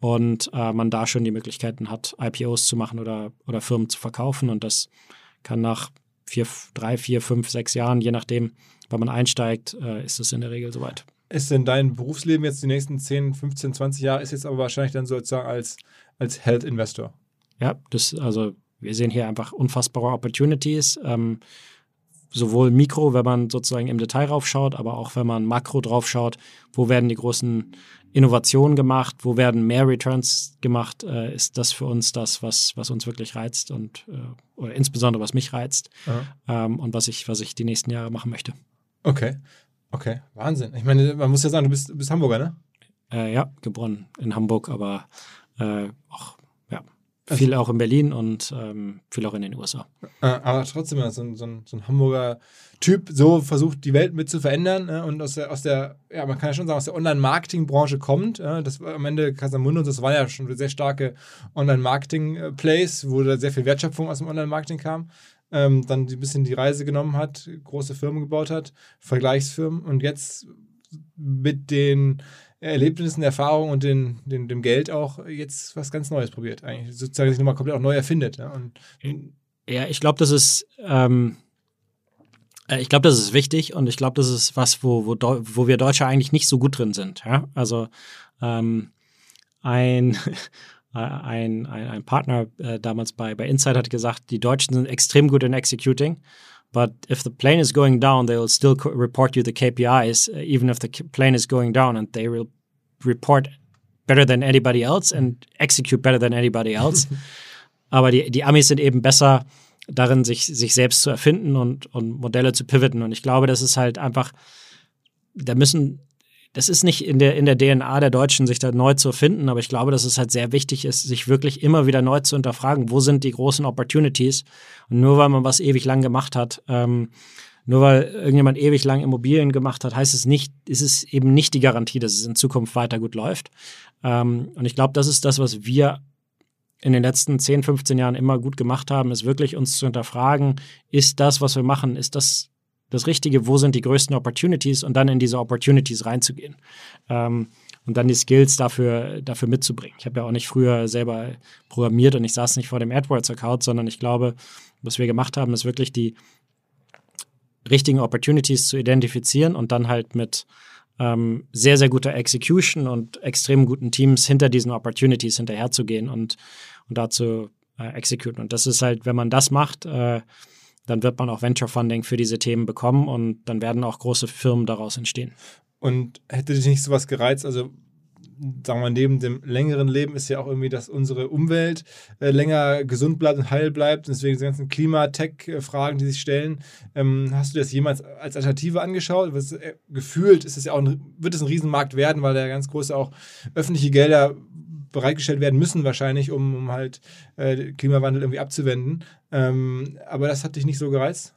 B: und äh, man da schon die Möglichkeiten hat, IPOs zu machen oder, oder Firmen zu verkaufen. Und das kann nach vier, drei, vier, fünf, sechs Jahren, je nachdem, wann man einsteigt, äh, ist es in der Regel soweit.
A: Ist denn dein Berufsleben jetzt die nächsten 10, 15, 20 Jahre, ist jetzt aber wahrscheinlich dann sozusagen als, als Health Investor?
B: Ja, das, also wir sehen hier einfach unfassbare Opportunities. Ähm, sowohl Mikro, wenn man sozusagen im Detail raufschaut, aber auch wenn man Makro draufschaut, wo werden die großen Innovationen gemacht, wo werden mehr Returns gemacht, äh, ist das für uns das, was, was uns wirklich reizt und äh, oder insbesondere was mich reizt ähm, und was ich, was ich die nächsten Jahre machen möchte.
A: Okay, okay, Wahnsinn. Ich meine, man muss ja sagen, du bist, bist Hamburger, ne?
B: Äh, ja, geboren in Hamburg, aber äh, auch also viel auch in Berlin und ähm, viel auch in den USA.
A: Äh, aber trotzdem, so ein, so, ein, so ein Hamburger Typ so versucht, die Welt mit zu verändern äh, und aus der, aus der, ja, man kann ja schon sagen, aus der Online-Marketing-Branche kommt. Äh, das war am Ende Casamundo und das war ja schon sehr starke Online-Marketing-Plays, wo da sehr viel Wertschöpfung aus dem Online-Marketing kam. Ähm, dann ein bisschen die Reise genommen hat, große Firmen gebaut hat, Vergleichsfirmen und jetzt mit den Erlebnissen, Erfahrungen und den, den, dem Geld auch jetzt was ganz Neues probiert. Eigentlich sozusagen sich nochmal komplett auch neu erfindet. Ja, und,
B: ja ich glaube, das ist. Ähm äh, ich glaube, das ist wichtig und ich glaube, das ist was, wo, wo, wo wir Deutsche eigentlich nicht so gut drin sind. Ja? Also ähm, ein, ein, ein, ein Partner äh, damals bei, bei Insight hat gesagt, die Deutschen sind extrem gut in Executing. But if the plane is going down, they will still report you the KPIs, uh, even if the plane is going down, and they will report better than anybody else and execute better than anybody else. Aber die, die Amis sind eben besser darin, sich, sich selbst zu erfinden und, und Modelle zu pivoten. Und ich glaube, das ist halt einfach, da müssen das ist nicht in der, in der DNA der Deutschen, sich da neu zu erfinden, aber ich glaube, dass es halt sehr wichtig ist, sich wirklich immer wieder neu zu hinterfragen, wo sind die großen Opportunities? Und nur weil man was ewig lang gemacht hat, ähm, nur weil irgendjemand ewig lang Immobilien gemacht hat, heißt es nicht, ist es eben nicht die Garantie, dass es in Zukunft weiter gut läuft. Ähm, und ich glaube, das ist das, was wir in den letzten 10, 15 Jahren immer gut gemacht haben, ist wirklich uns zu hinterfragen, ist das, was wir machen, ist das das Richtige, wo sind die größten Opportunities und dann in diese Opportunities reinzugehen. Ähm, und dann die Skills dafür, dafür mitzubringen. Ich habe ja auch nicht früher selber programmiert und ich saß nicht vor dem AdWords-Account, sondern ich glaube, was wir gemacht haben, ist wirklich die richtigen Opportunities zu identifizieren und dann halt mit ähm, sehr, sehr guter Execution und extrem guten Teams hinter diesen Opportunities hinterherzugehen und, und dazu äh, executen. Und das ist halt, wenn man das macht, äh, dann wird man auch Venture Funding für diese Themen bekommen und dann werden auch große Firmen daraus entstehen.
A: Und hätte dich nicht sowas gereizt? Also sagen wir neben dem längeren Leben ist ja auch irgendwie, dass unsere Umwelt äh, länger gesund bleibt und heil bleibt. Und deswegen diese ganzen Klimatech-Fragen, die sich stellen. Ähm, hast du das jemals als Alternative angeschaut? Was, äh, gefühlt ist es ja auch ein, wird es ein Riesenmarkt werden, weil da ganz große auch öffentliche Gelder bereitgestellt werden müssen, wahrscheinlich, um, um halt äh, Klimawandel irgendwie abzuwenden. Ähm, aber das hat dich nicht so gereizt?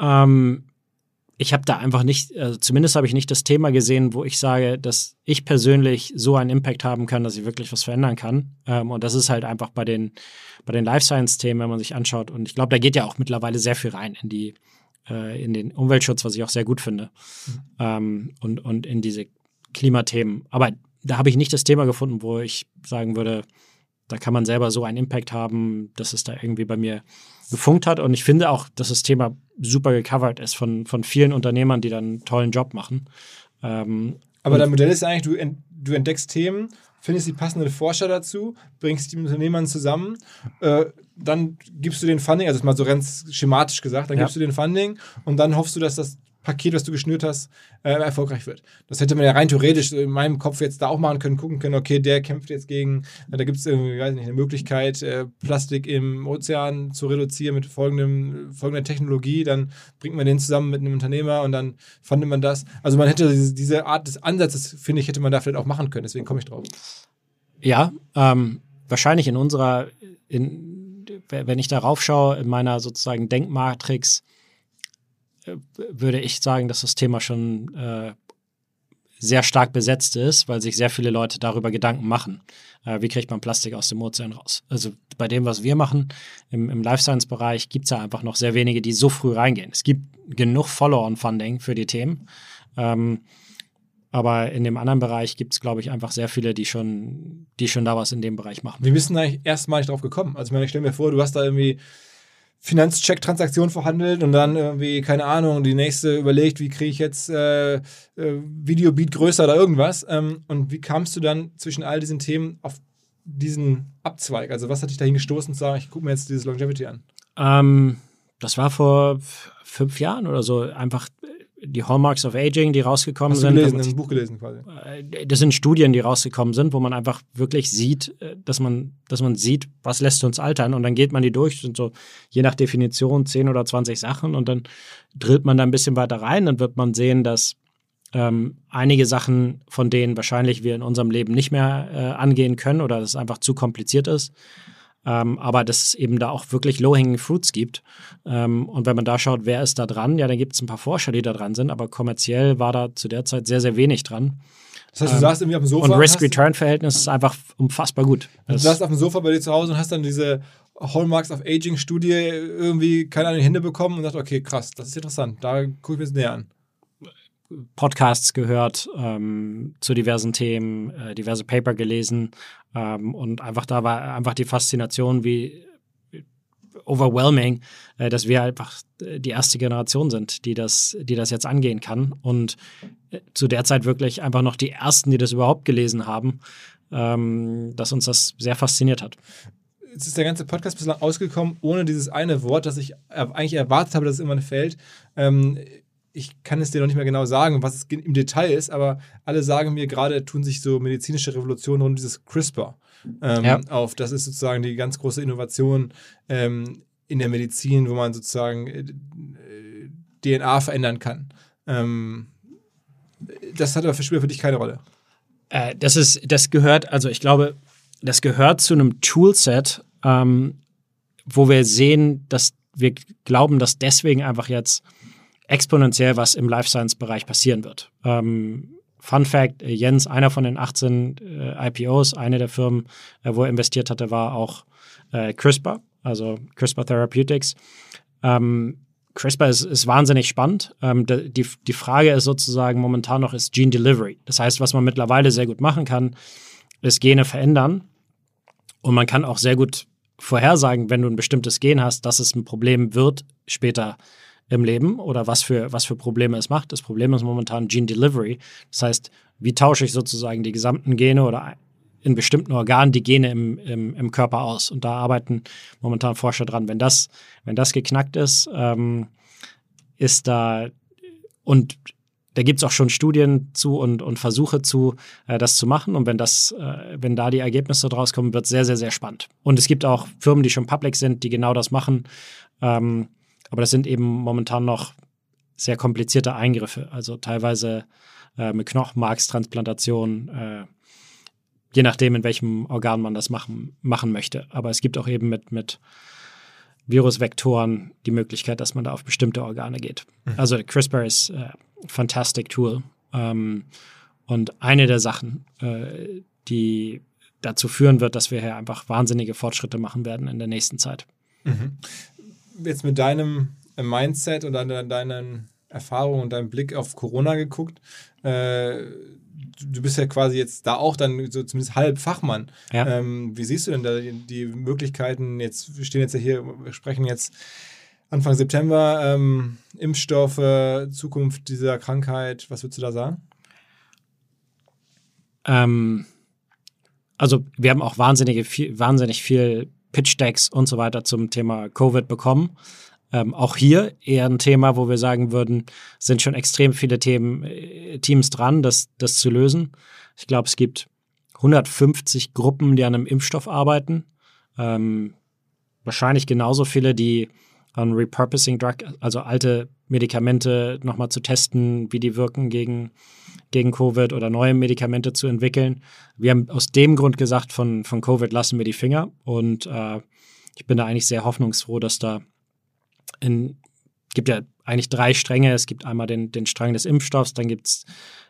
B: Ähm, ich habe da einfach nicht, also zumindest habe ich nicht das Thema gesehen, wo ich sage, dass ich persönlich so einen Impact haben kann, dass ich wirklich was verändern kann. Ähm, und das ist halt einfach bei den, bei den Life Science-Themen, wenn man sich anschaut. Und ich glaube, da geht ja auch mittlerweile sehr viel rein in die, äh, in den Umweltschutz, was ich auch sehr gut finde. Mhm. Ähm, und, und in diese Klimathemen. Aber da habe ich nicht das Thema gefunden, wo ich sagen würde, da kann man selber so einen Impact haben, dass es da irgendwie bei mir gefunkt hat. Und ich finde auch, dass das Thema super gecovert ist von, von vielen Unternehmern, die dann einen tollen Job machen. Ähm,
A: Aber dein Modell ist eigentlich, du, ent, du entdeckst Themen, findest die passenden Forscher dazu, bringst die Unternehmern zusammen, äh, dann gibst du den Funding, also mal so ganz schematisch gesagt, dann
B: Ja.
A: gibst du den Funding und dann hoffst du, dass das Paket, was du geschnürt hast, äh, erfolgreich wird. Das hätte man ja rein theoretisch in meinem Kopf jetzt da auch machen können, gucken können, okay, der kämpft jetzt gegen, äh, da gibt es irgendwie, weiß nicht, eine Möglichkeit, äh, Plastik im Ozean zu reduzieren mit folgendem, folgender Technologie, dann bringt man den zusammen mit einem Unternehmer und dann fandet man das. Also man hätte diese, diese Art des Ansatzes, finde ich, hätte man da vielleicht auch machen können, deswegen komme ich drauf.
B: Ja, ähm, wahrscheinlich in unserer, in, wenn ich darauf schaue, in meiner sozusagen Denkmatrix, würde ich sagen, dass das Thema schon äh, sehr stark besetzt ist, weil sich sehr viele Leute darüber Gedanken machen. Äh, wie kriegt man Plastik aus dem Ozean raus? Also bei dem, was wir machen im, im Life Science-Bereich, gibt es ja einfach noch sehr wenige, die so früh reingehen. Es gibt genug Follow-on-Funding für die Themen. Ähm, aber in dem anderen Bereich gibt es, glaube ich, einfach sehr viele, die schon, die schon da was in dem Bereich machen.
A: Wir müssen eigentlich erstmalig drauf gekommen. Also ich meine, ich stelle mir vor, du hast da irgendwie Finanzcheck-Transaktion verhandelt und dann irgendwie, keine Ahnung, die nächste überlegt, wie kriege ich jetzt äh, äh, Videobeat größer oder irgendwas. Ähm, und wie kamst du dann zwischen all diesen Themen auf diesen Abzweig? Also was hat dich dahin gestoßen zu sagen, ich gucke mir jetzt dieses Longevity an?
B: Ähm, das war vor fünf Jahren oder so. Einfach die Hallmarks of Aging, die rausgekommen
A: Hast du
B: sind.
A: gelesen,
B: wenn man
A: ein Buch gelesen quasi.
B: Äh, das sind Studien, die rausgekommen sind, wo man einfach wirklich sieht, äh, dass man, dass man sieht, was lässt uns altern und dann geht man die durch, sind so je nach Definition 10 oder 20 Sachen und dann drillt man da ein bisschen weiter rein, dann wird man sehen, dass ähm, einige Sachen, von denen wahrscheinlich wir in unserem Leben nicht mehr äh, angehen können oder dass es einfach zu kompliziert ist. Ähm, aber dass es eben da auch wirklich low-hanging fruits gibt. Ähm, und wenn man da schaut, wer ist da dran, ja, dann gibt es ein paar Forscher, die da dran sind, aber kommerziell war da zu der Zeit sehr, sehr wenig dran.
A: Das heißt, du
B: Ähm,
A: saßt irgendwie auf dem Sofa
B: Und Risk-Return-Verhältnis ist einfach unfassbar gut.
A: Du
B: Das,
A: saßt auf dem Sofa bei dir zu Hause und hast dann diese Hallmarks of Aging Studie irgendwie, keine Ahnung, in die Hände bekommen und dachte, okay, krass, das ist interessant, da gucke ich mir das näher an.
B: Podcasts gehört ähm, zu diversen Themen, äh, diverse Paper gelesen ähm, und einfach da war einfach die Faszination, wie overwhelming, äh, dass wir einfach äh, die erste Generation sind, die das, die das jetzt angehen kann und äh, zu der Zeit wirklich einfach noch die ersten, die das überhaupt gelesen haben, ähm, dass uns das sehr fasziniert hat.
A: Jetzt ist der ganze Podcast bislang ausgekommen, ohne dieses eine Wort, das ich äh, eigentlich erwartet habe, dass es irgendwann fällt. Ähm, ich kann es dir noch nicht mehr genau sagen, was es im Detail ist, aber alle sagen mir gerade, tun sich so medizinische Revolutionen rund dieses CRISPR ähm,
B: Ja.
A: auf. Das ist sozusagen die ganz große Innovation ähm, in der Medizin, wo man sozusagen äh, äh, DNA verändern kann. Ähm, das hat aber für, spielt für dich keine Rolle.
B: Äh, das ist, das gehört, also ich glaube, das gehört zu einem Toolset, ähm, wo wir sehen, dass wir glauben, dass deswegen einfach jetzt exponentiell was im Life Science Bereich passieren wird. Ähm, Fun Fact: äh, Jens, einer von den 18 äh, IPOs, eine der Firmen, äh, wo er investiert hatte, war auch äh, CRISPR, also CRISPR Therapeutics. Ähm, CRISPR ist, ist wahnsinnig spannend. Ähm, die, die Frage ist sozusagen momentan noch, ist Gene Delivery. Das heißt, was man mittlerweile sehr gut machen kann, ist Gene verändern. Und man kann auch sehr gut vorhersagen, wenn du ein bestimmtes Gen hast, dass es ein Problem wird später im Leben oder was für, was für Probleme es macht. Das Problem ist momentan Gene Delivery. Das heißt, wie tausche ich sozusagen die gesamten Gene oder in bestimmten Organen die Gene im, im, im Körper aus. Und da arbeiten momentan Forscher dran. Wenn das, wenn das geknackt ist, ähm, ist da und da gibt es auch schon Studien zu und, und Versuche zu, äh, das zu machen. Und wenn das, äh, wenn da die Ergebnisse draus kommen, wird es sehr, sehr, sehr spannend. Und es gibt auch Firmen, die schon public sind, die genau das machen. Ähm, aber das sind eben momentan noch sehr komplizierte Eingriffe. Also teilweise äh, mit Knochenmarkstransplantation, äh, je nachdem, in welchem Organ man das machen, machen möchte. Aber es gibt auch eben mit, mit Virusvektoren die Möglichkeit, dass man da auf bestimmte Organe geht. Also CRISPR ist äh, fantastic Tool. Ähm, und eine der Sachen, äh, die dazu führen wird, dass wir hier einfach wahnsinnige Fortschritte machen werden in der nächsten Zeit.
A: Jetzt mit deinem äh, Mindset und deinen Erfahrungen und deinem Blick auf Corona geguckt. Äh, du, bist ja quasi jetzt da auch dann so zumindest halb Fachmann.
B: Ja.
A: Ähm, wie siehst du denn da die, die Möglichkeiten? Jetzt wir stehen jetzt ja hier, wir sprechen jetzt Anfang September, ähm, Impfstoffe, Zukunft dieser Krankheit, was würdest du da sagen?
B: Ähm, also wir haben auch wahnsinnige, viel, wahnsinnig viel Pitch-Decks und so weiter zum Thema Covid bekommen. Ähm, auch hier eher ein Thema, wo wir sagen würden, sind schon extrem viele Themen, äh, Teams dran, das, das zu lösen. Ich glaube, es gibt 150 Gruppen, die an einem Impfstoff arbeiten. Ähm, wahrscheinlich genauso viele, die an Repurposing Drug, also alte Medikamente nochmal zu testen, wie die wirken gegen, gegen Covid oder neue Medikamente zu entwickeln. Wir haben aus dem Grund gesagt, von, von Covid lassen wir die Finger und äh, ich bin da eigentlich sehr hoffnungsfroh, dass da in, gibt ja eigentlich drei Stränge. Es gibt einmal den, den Strang des Impfstoffs, dann gibt es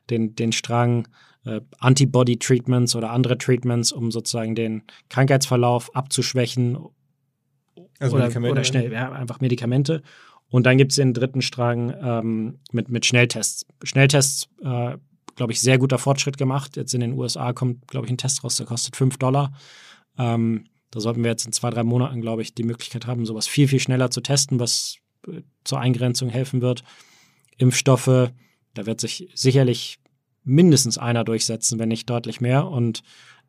B: den, den Strang äh, Antibody-Treatments oder andere Treatments, um sozusagen den Krankheitsverlauf abzuschwächen. Also oder, oder schnell, ja, einfach Medikamente. Und dann gibt es den dritten Strang ähm, mit, mit Schnelltests. Schnelltests, äh, glaube ich, sehr guter Fortschritt gemacht. Jetzt in den USA kommt, glaube ich, ein Test raus, der kostet 5 Dollar. Ähm, da sollten wir jetzt in zwei, drei Monaten, glaube ich, die Möglichkeit haben, sowas viel, viel schneller zu testen, was äh, zur Eingrenzung helfen wird. Impfstoffe, da wird sich sicherlich mindestens einer durchsetzen, wenn nicht deutlich mehr. Und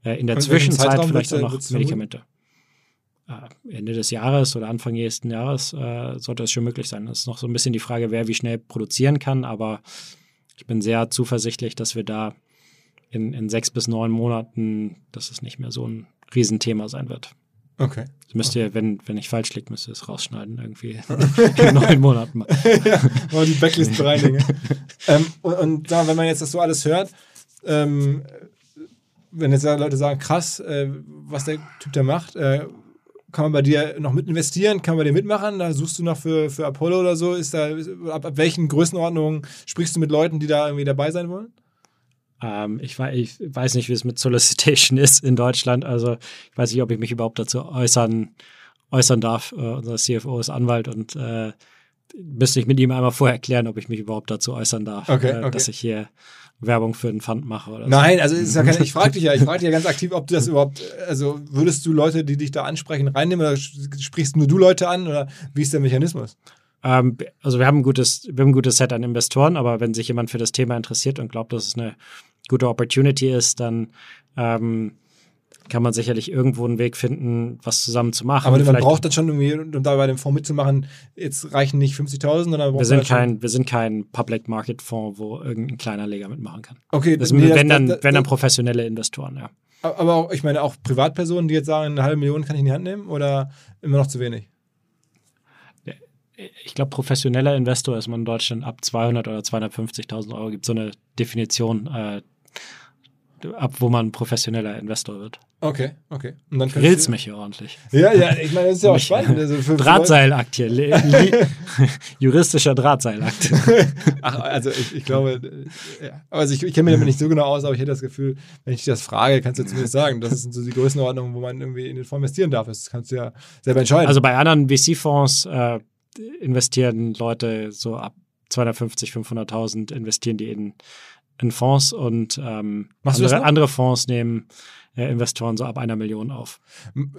B: äh, in der Und Zwischenzeit vielleicht auch noch Medikamente. Äh, Ende des Jahres oder Anfang nächsten Jahres äh, sollte es schon möglich sein. Das ist noch so ein bisschen die Frage, wer wie schnell produzieren kann, aber ich bin sehr zuversichtlich, dass wir da in, in sechs bis neun Monaten, dass es nicht mehr so ein Riesenthema sein wird.
A: Okay.
B: Das müsst ihr, wenn, wenn ich falsch liege, müsst ihr es rausschneiden, irgendwie in neun Monaten.
A: ja, mal die Backlist bereinigen. ähm, und, und wenn man jetzt das so alles hört, ähm, wenn jetzt Leute sagen, krass, äh, was der Typ da macht, äh, kann man bei dir noch mit investieren? Kann man bei dir mitmachen? Da suchst du noch für, für Apollo oder so? Ist da, ab, ab welchen Größenordnungen sprichst du mit Leuten, die da irgendwie dabei sein wollen?
B: Ähm, ich, ich, weiß nicht, wie es mit Solicitation ist in Deutschland. Also ich weiß nicht, ob ich mich überhaupt dazu äußern, äußern darf. Äh, unser CFO ist Anwalt und äh, müsste ich mit ihm einmal vorher erklären, ob ich mich überhaupt dazu äußern darf,
A: okay,
B: äh,
A: okay.
B: dass ich hier Werbung für einen Fund mache oder
A: Nein, so. also ist ja keine, ich frage dich ja, ich frage dich ja ganz aktiv, ob du das überhaupt, also würdest du Leute, die dich da ansprechen, reinnehmen oder sprichst nur du Leute an oder wie ist der Mechanismus?
B: Ähm, also wir haben ein gutes, wir haben ein gutes Set an Investoren, aber wenn sich jemand für das Thema interessiert und glaubt, dass es eine gute Opportunity ist, dann ähm, kann man sicherlich irgendwo einen Weg finden, was zusammen zu machen.
A: Aber man braucht dann schon irgendwie, um da bei dem Fonds mitzumachen, jetzt reichen nicht 50.000, sondern
B: wir sind kein, wir sind kein Public Market Fonds, wo irgendein kleiner Leger mitmachen kann.
A: Okay,
B: das, nee, wenn, das, dann, das, wenn dann professionelle Investoren, ja.
A: Aber auch, ich meine, auch Privatpersonen, die jetzt sagen, eine halbe Million kann ich in die Hand nehmen oder immer noch zu wenig?
B: ich glaube, professioneller Investor ist man in Deutschland ab 200 oder 250.000 Euro. Gibt so eine Definition, äh, ab wo man professioneller Investor wird.
A: Okay, okay.
B: Und dann grillst mich hier ordentlich.
A: Ja, ja, ich meine, das ist ja auch spannend. Also
B: für, Drahtseilakt hier. juristischer Drahtseilakt.
A: Ach, also ich, ich glaube, äh, ja. also ich, ich kenne mich damit nicht so genau aus, aber ich hätte das Gefühl, wenn ich dich das frage, kannst du zumindest sagen, das sind so die Größenordnungen, wo man irgendwie in den Fonds investieren darf. Das kannst du ja selber entscheiden.
B: Also bei anderen VC-Fonds äh, investieren Leute so ab 250, 500.000 investieren die in, in Fonds und ähm, andere, andere, Fonds nehmen äh, Investoren so ab einer Million auf.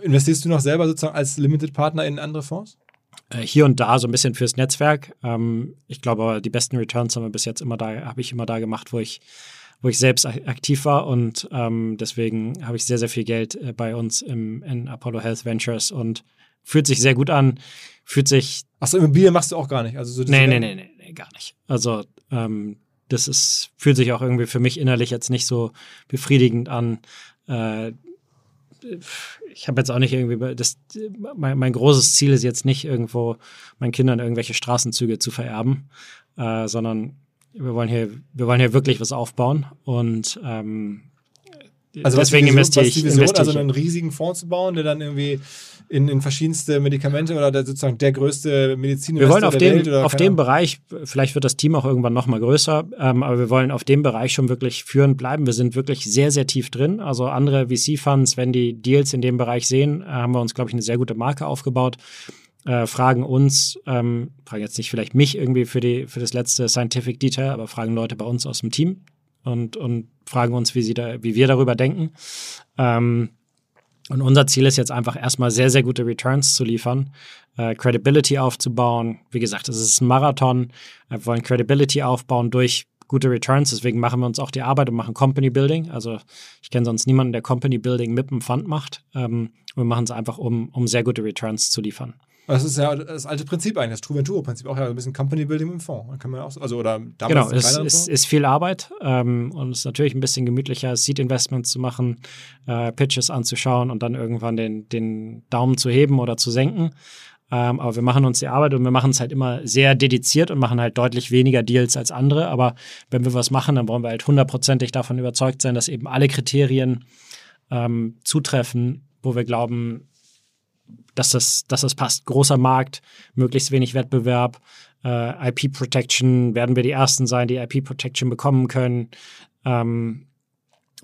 A: Investierst du noch selber sozusagen als Limited Partner in andere Fonds?
B: Äh, hier und da so ein bisschen fürs Netzwerk. Ähm, ich glaube, die besten Returns haben wir bis jetzt immer da, habe ich immer da gemacht, wo ich wo ich selbst aktiv war und ähm, deswegen habe ich sehr, sehr viel Geld äh, bei uns im, in Apollo Health Ventures und fühlt sich sehr gut an, fühlt sich.
A: Achso, Immobilien machst du auch gar nicht. Also so
B: nee, nee, nee, nee, nee, gar nicht. Also ähm, das ist, fühlt sich auch irgendwie für mich innerlich jetzt nicht so befriedigend an. Äh, ich habe jetzt auch nicht irgendwie, das, mein, mein, großes Ziel ist jetzt nicht irgendwo meinen Kindern irgendwelche Straßenzüge zu vererben, äh, sondern wir wollen hier, wir wollen hier wirklich was aufbauen und ähm,
A: also deswegen investiere ich. Vision, investiere also einen riesigen Fonds zu bauen, der dann irgendwie in, in verschiedenste Medikamente oder der, sozusagen der größte Medizin
B: Wir wollen auf, dem, Welt, auf dem Bereich, vielleicht wird das Team auch irgendwann nochmal größer, ähm, aber wir wollen auf dem Bereich schon wirklich führend bleiben. Wir sind wirklich sehr, sehr tief drin. Also andere VC-Funds, wenn die Deals in dem Bereich sehen, äh, haben wir uns, glaube ich, eine sehr gute Marke aufgebaut. Äh, fragen uns, ähm, fragen jetzt nicht vielleicht mich irgendwie für, die, für das letzte Scientific Detail, aber fragen Leute bei uns aus dem Team und, und fragen uns, wie, sie da, wie wir darüber denken. Ähm, Und unser Ziel ist jetzt einfach erstmal sehr, sehr gute Returns zu liefern, äh, Credibility aufzubauen. Wie gesagt, es ist ein Marathon. Wir wollen Credibility aufbauen durch gute Returns. Deswegen machen wir uns auch die Arbeit und machen Company Building. Also ich kenne sonst niemanden, der Company Building mit einem Fund macht. Ähm, wir machen es einfach, um, um sehr gute Returns zu liefern.
A: Das ist ja das alte Prinzip eigentlich, das True Venturo-Prinzip, auch ja ein bisschen Company Building im Fonds. Kann man auch, also oder
B: damals genau, es ist, ist, viel Arbeit ähm, und es ist natürlich ein bisschen gemütlicher, Seed Investments zu machen, äh, Pitches anzuschauen und dann irgendwann den, den Daumen zu heben oder zu senken. Ähm, aber wir machen uns die Arbeit und wir machen es halt immer sehr dediziert und machen halt deutlich weniger Deals als andere. Aber wenn wir was machen, dann wollen wir halt hundertprozentig davon überzeugt sein, dass eben alle Kriterien ähm, zutreffen, wo wir glauben, dass das, dass das passt. Großer Markt, möglichst wenig Wettbewerb, äh, IP Protection, werden wir die Ersten sein, die IP Protection bekommen können. Ähm,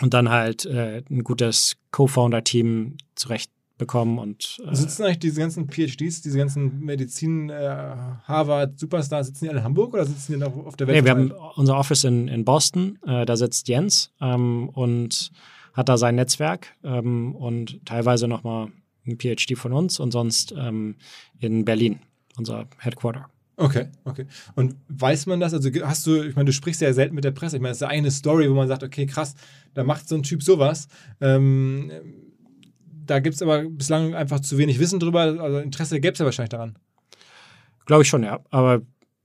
B: und dann halt äh, ein gutes Co-Founder-Team zurecht bekommen und
A: äh, sitzen eigentlich diese ganzen PhDs, diese ganzen Medizin, äh, Harvard, Superstars, sitzen die alle in Hamburg oder sitzen die noch auf der Welt?
B: Nee, wir haben unser Office in, in Boston, äh, da sitzt Jens ähm, und hat da sein Netzwerk ähm, und teilweise nochmal ein PhD von uns und sonst ähm, in Berlin, unser Headquarter.
A: Okay, okay. Und weiß man das? Also hast du, ich meine, du sprichst ja selten mit der Presse. Ich meine, das ist ja eine Story, wo man sagt, okay, krass, da macht so ein Typ sowas. Ähm, da gibt es aber bislang einfach zu wenig Wissen drüber. Also Interesse gäbe es ja wahrscheinlich daran.
B: Glaube ich schon, ja. Aber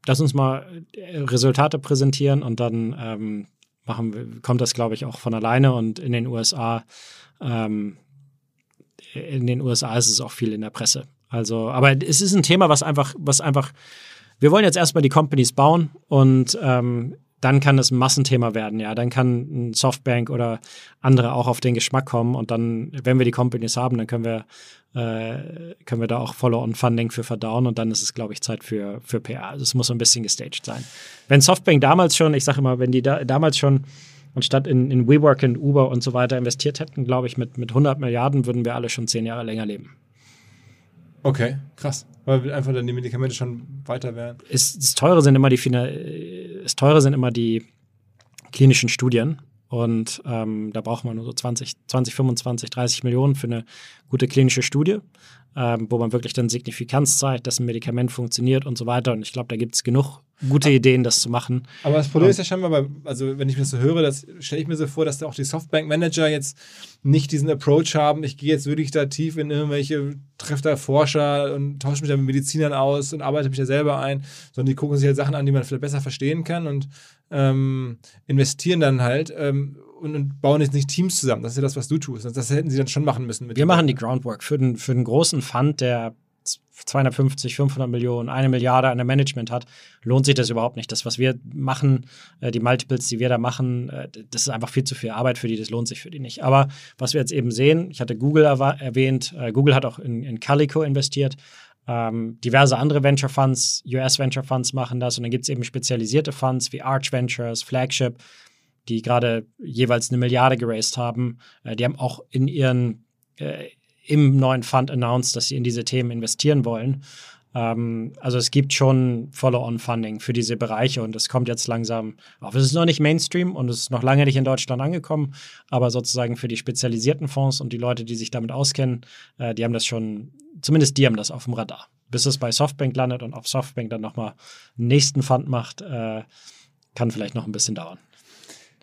B: lass uns mal äh, Resultate präsentieren und dann ähm, machen, kommt das, glaube ich, auch von alleine. Und in den USA, ähm, in den USA ist es auch viel in der Presse. Also, aber es ist ein Thema, was einfach, was einfach, wir wollen jetzt erstmal die Companies bauen und ähm, dann kann es ein Massenthema werden, ja. Dann kann ein Softbank oder andere auch auf den Geschmack kommen und dann, wenn wir die Companies haben, dann können wir, äh, können wir da auch Follow-on-Funding für verdauen und dann ist es, glaube ich, Zeit für, für PR. Also es muss so ein bisschen gestaged sein. Wenn Softbank damals schon, ich sage immer, wenn die da, damals schon anstatt in, in WeWork und Uber und so weiter investiert hätten, glaube ich, mit, mit 100 Milliarden würden wir alle schon zehn Jahre länger leben.
A: Okay, krass. Weil einfach dann die Medikamente schon weiter wären.
B: Es, das Teure sind immer die das Teure sind immer die klinischen Studien. Und ähm, da braucht man nur so 20, 20, 25, 30 Millionen für eine gute klinische Studie ähm, wo man wirklich dann Signifikanz zeigt, dass ein Medikament funktioniert und so weiter. Und ich glaube, da gibt es genug gute Ideen, das zu machen.
A: Aber das Problem ist ja scheinbar, bei, also wenn ich mir das so höre, das stelle ich mir so vor, dass da auch die Softbank-Manager jetzt nicht diesen Approach haben, ich gehe jetzt wirklich da tief in irgendwelche, treffe da Forscher und tausche mich da mit Medizinern aus und arbeite mich da selber ein, sondern die gucken sich halt Sachen an, die man vielleicht besser verstehen kann und ähm, investieren dann halt ähm, und, und, bauen jetzt nicht Teams zusammen. Das ist ja das, was du tust. Das hätten sie dann schon machen müssen.
B: Wir machen die Groundwork für den, für den großen Fund, der 250, 500 Millionen, eine Milliarde an der Management hat, lohnt sich das überhaupt nicht. Das, was wir machen, äh, die Multiples, die wir da machen, äh, das ist einfach viel zu viel Arbeit für die, das lohnt sich für die nicht. Aber was wir jetzt eben sehen, ich hatte Google erwähnt, äh, Google hat auch in, in Calico investiert. Ähm, diverse andere Venture Funds, US Venture Funds machen das und dann gibt es eben spezialisierte Funds wie Arch Ventures, Flagship, die gerade jeweils eine Milliarde geraced haben. Äh, die haben auch in ihren äh, im neuen Fund announced, dass sie in diese Themen investieren wollen. Ähm, also es gibt schon Follow-on-Funding für diese Bereiche und es kommt jetzt langsam auf. Es ist noch nicht Mainstream und es ist noch lange nicht in Deutschland angekommen, aber sozusagen für die spezialisierten Fonds und die Leute, die sich damit auskennen, äh, die haben das schon, zumindest die haben das auf dem Radar. Bis es bei Softbank landet und auf Softbank dann nochmal einen nächsten Fund macht, äh, kann vielleicht noch ein bisschen dauern.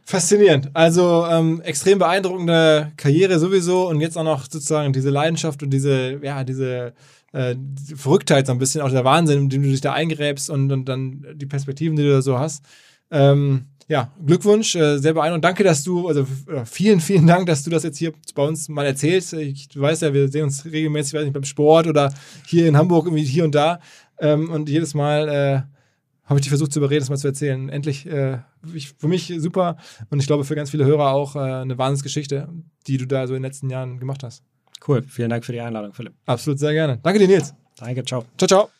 A: Faszinierend. Also ähm, extrem beeindruckende Karriere sowieso und jetzt auch noch sozusagen diese Leidenschaft und diese, ja, diese äh, Verrücktheit so ein bisschen, auch der Wahnsinn, in dem du dich da eingräbst und, und dann die Perspektiven, die du da so hast. Ähm, ja, Glückwunsch, äh, sehr beeindruckend. Danke, dass du, also äh, vielen, vielen Dank, dass du das jetzt hier bei uns mal erzählst. Ich, du weißt ja, wir sehen uns regelmäßig, weiß nicht, beim Sport oder hier in Hamburg irgendwie hier und da. Ähm, und jedes Mal äh, habe ich dich versucht zu überreden, das mal zu erzählen. Endlich, äh, ich, für mich super und ich glaube für ganz viele Hörer auch äh, eine Wahnsinnsgeschichte, die du da so in den letzten Jahren gemacht hast.
B: Cool, vielen Dank für die Einladung, Philipp.
A: Absolut, sehr gerne. Danke dir, Nils.
B: Danke, ciao.
A: Ciao, ciao.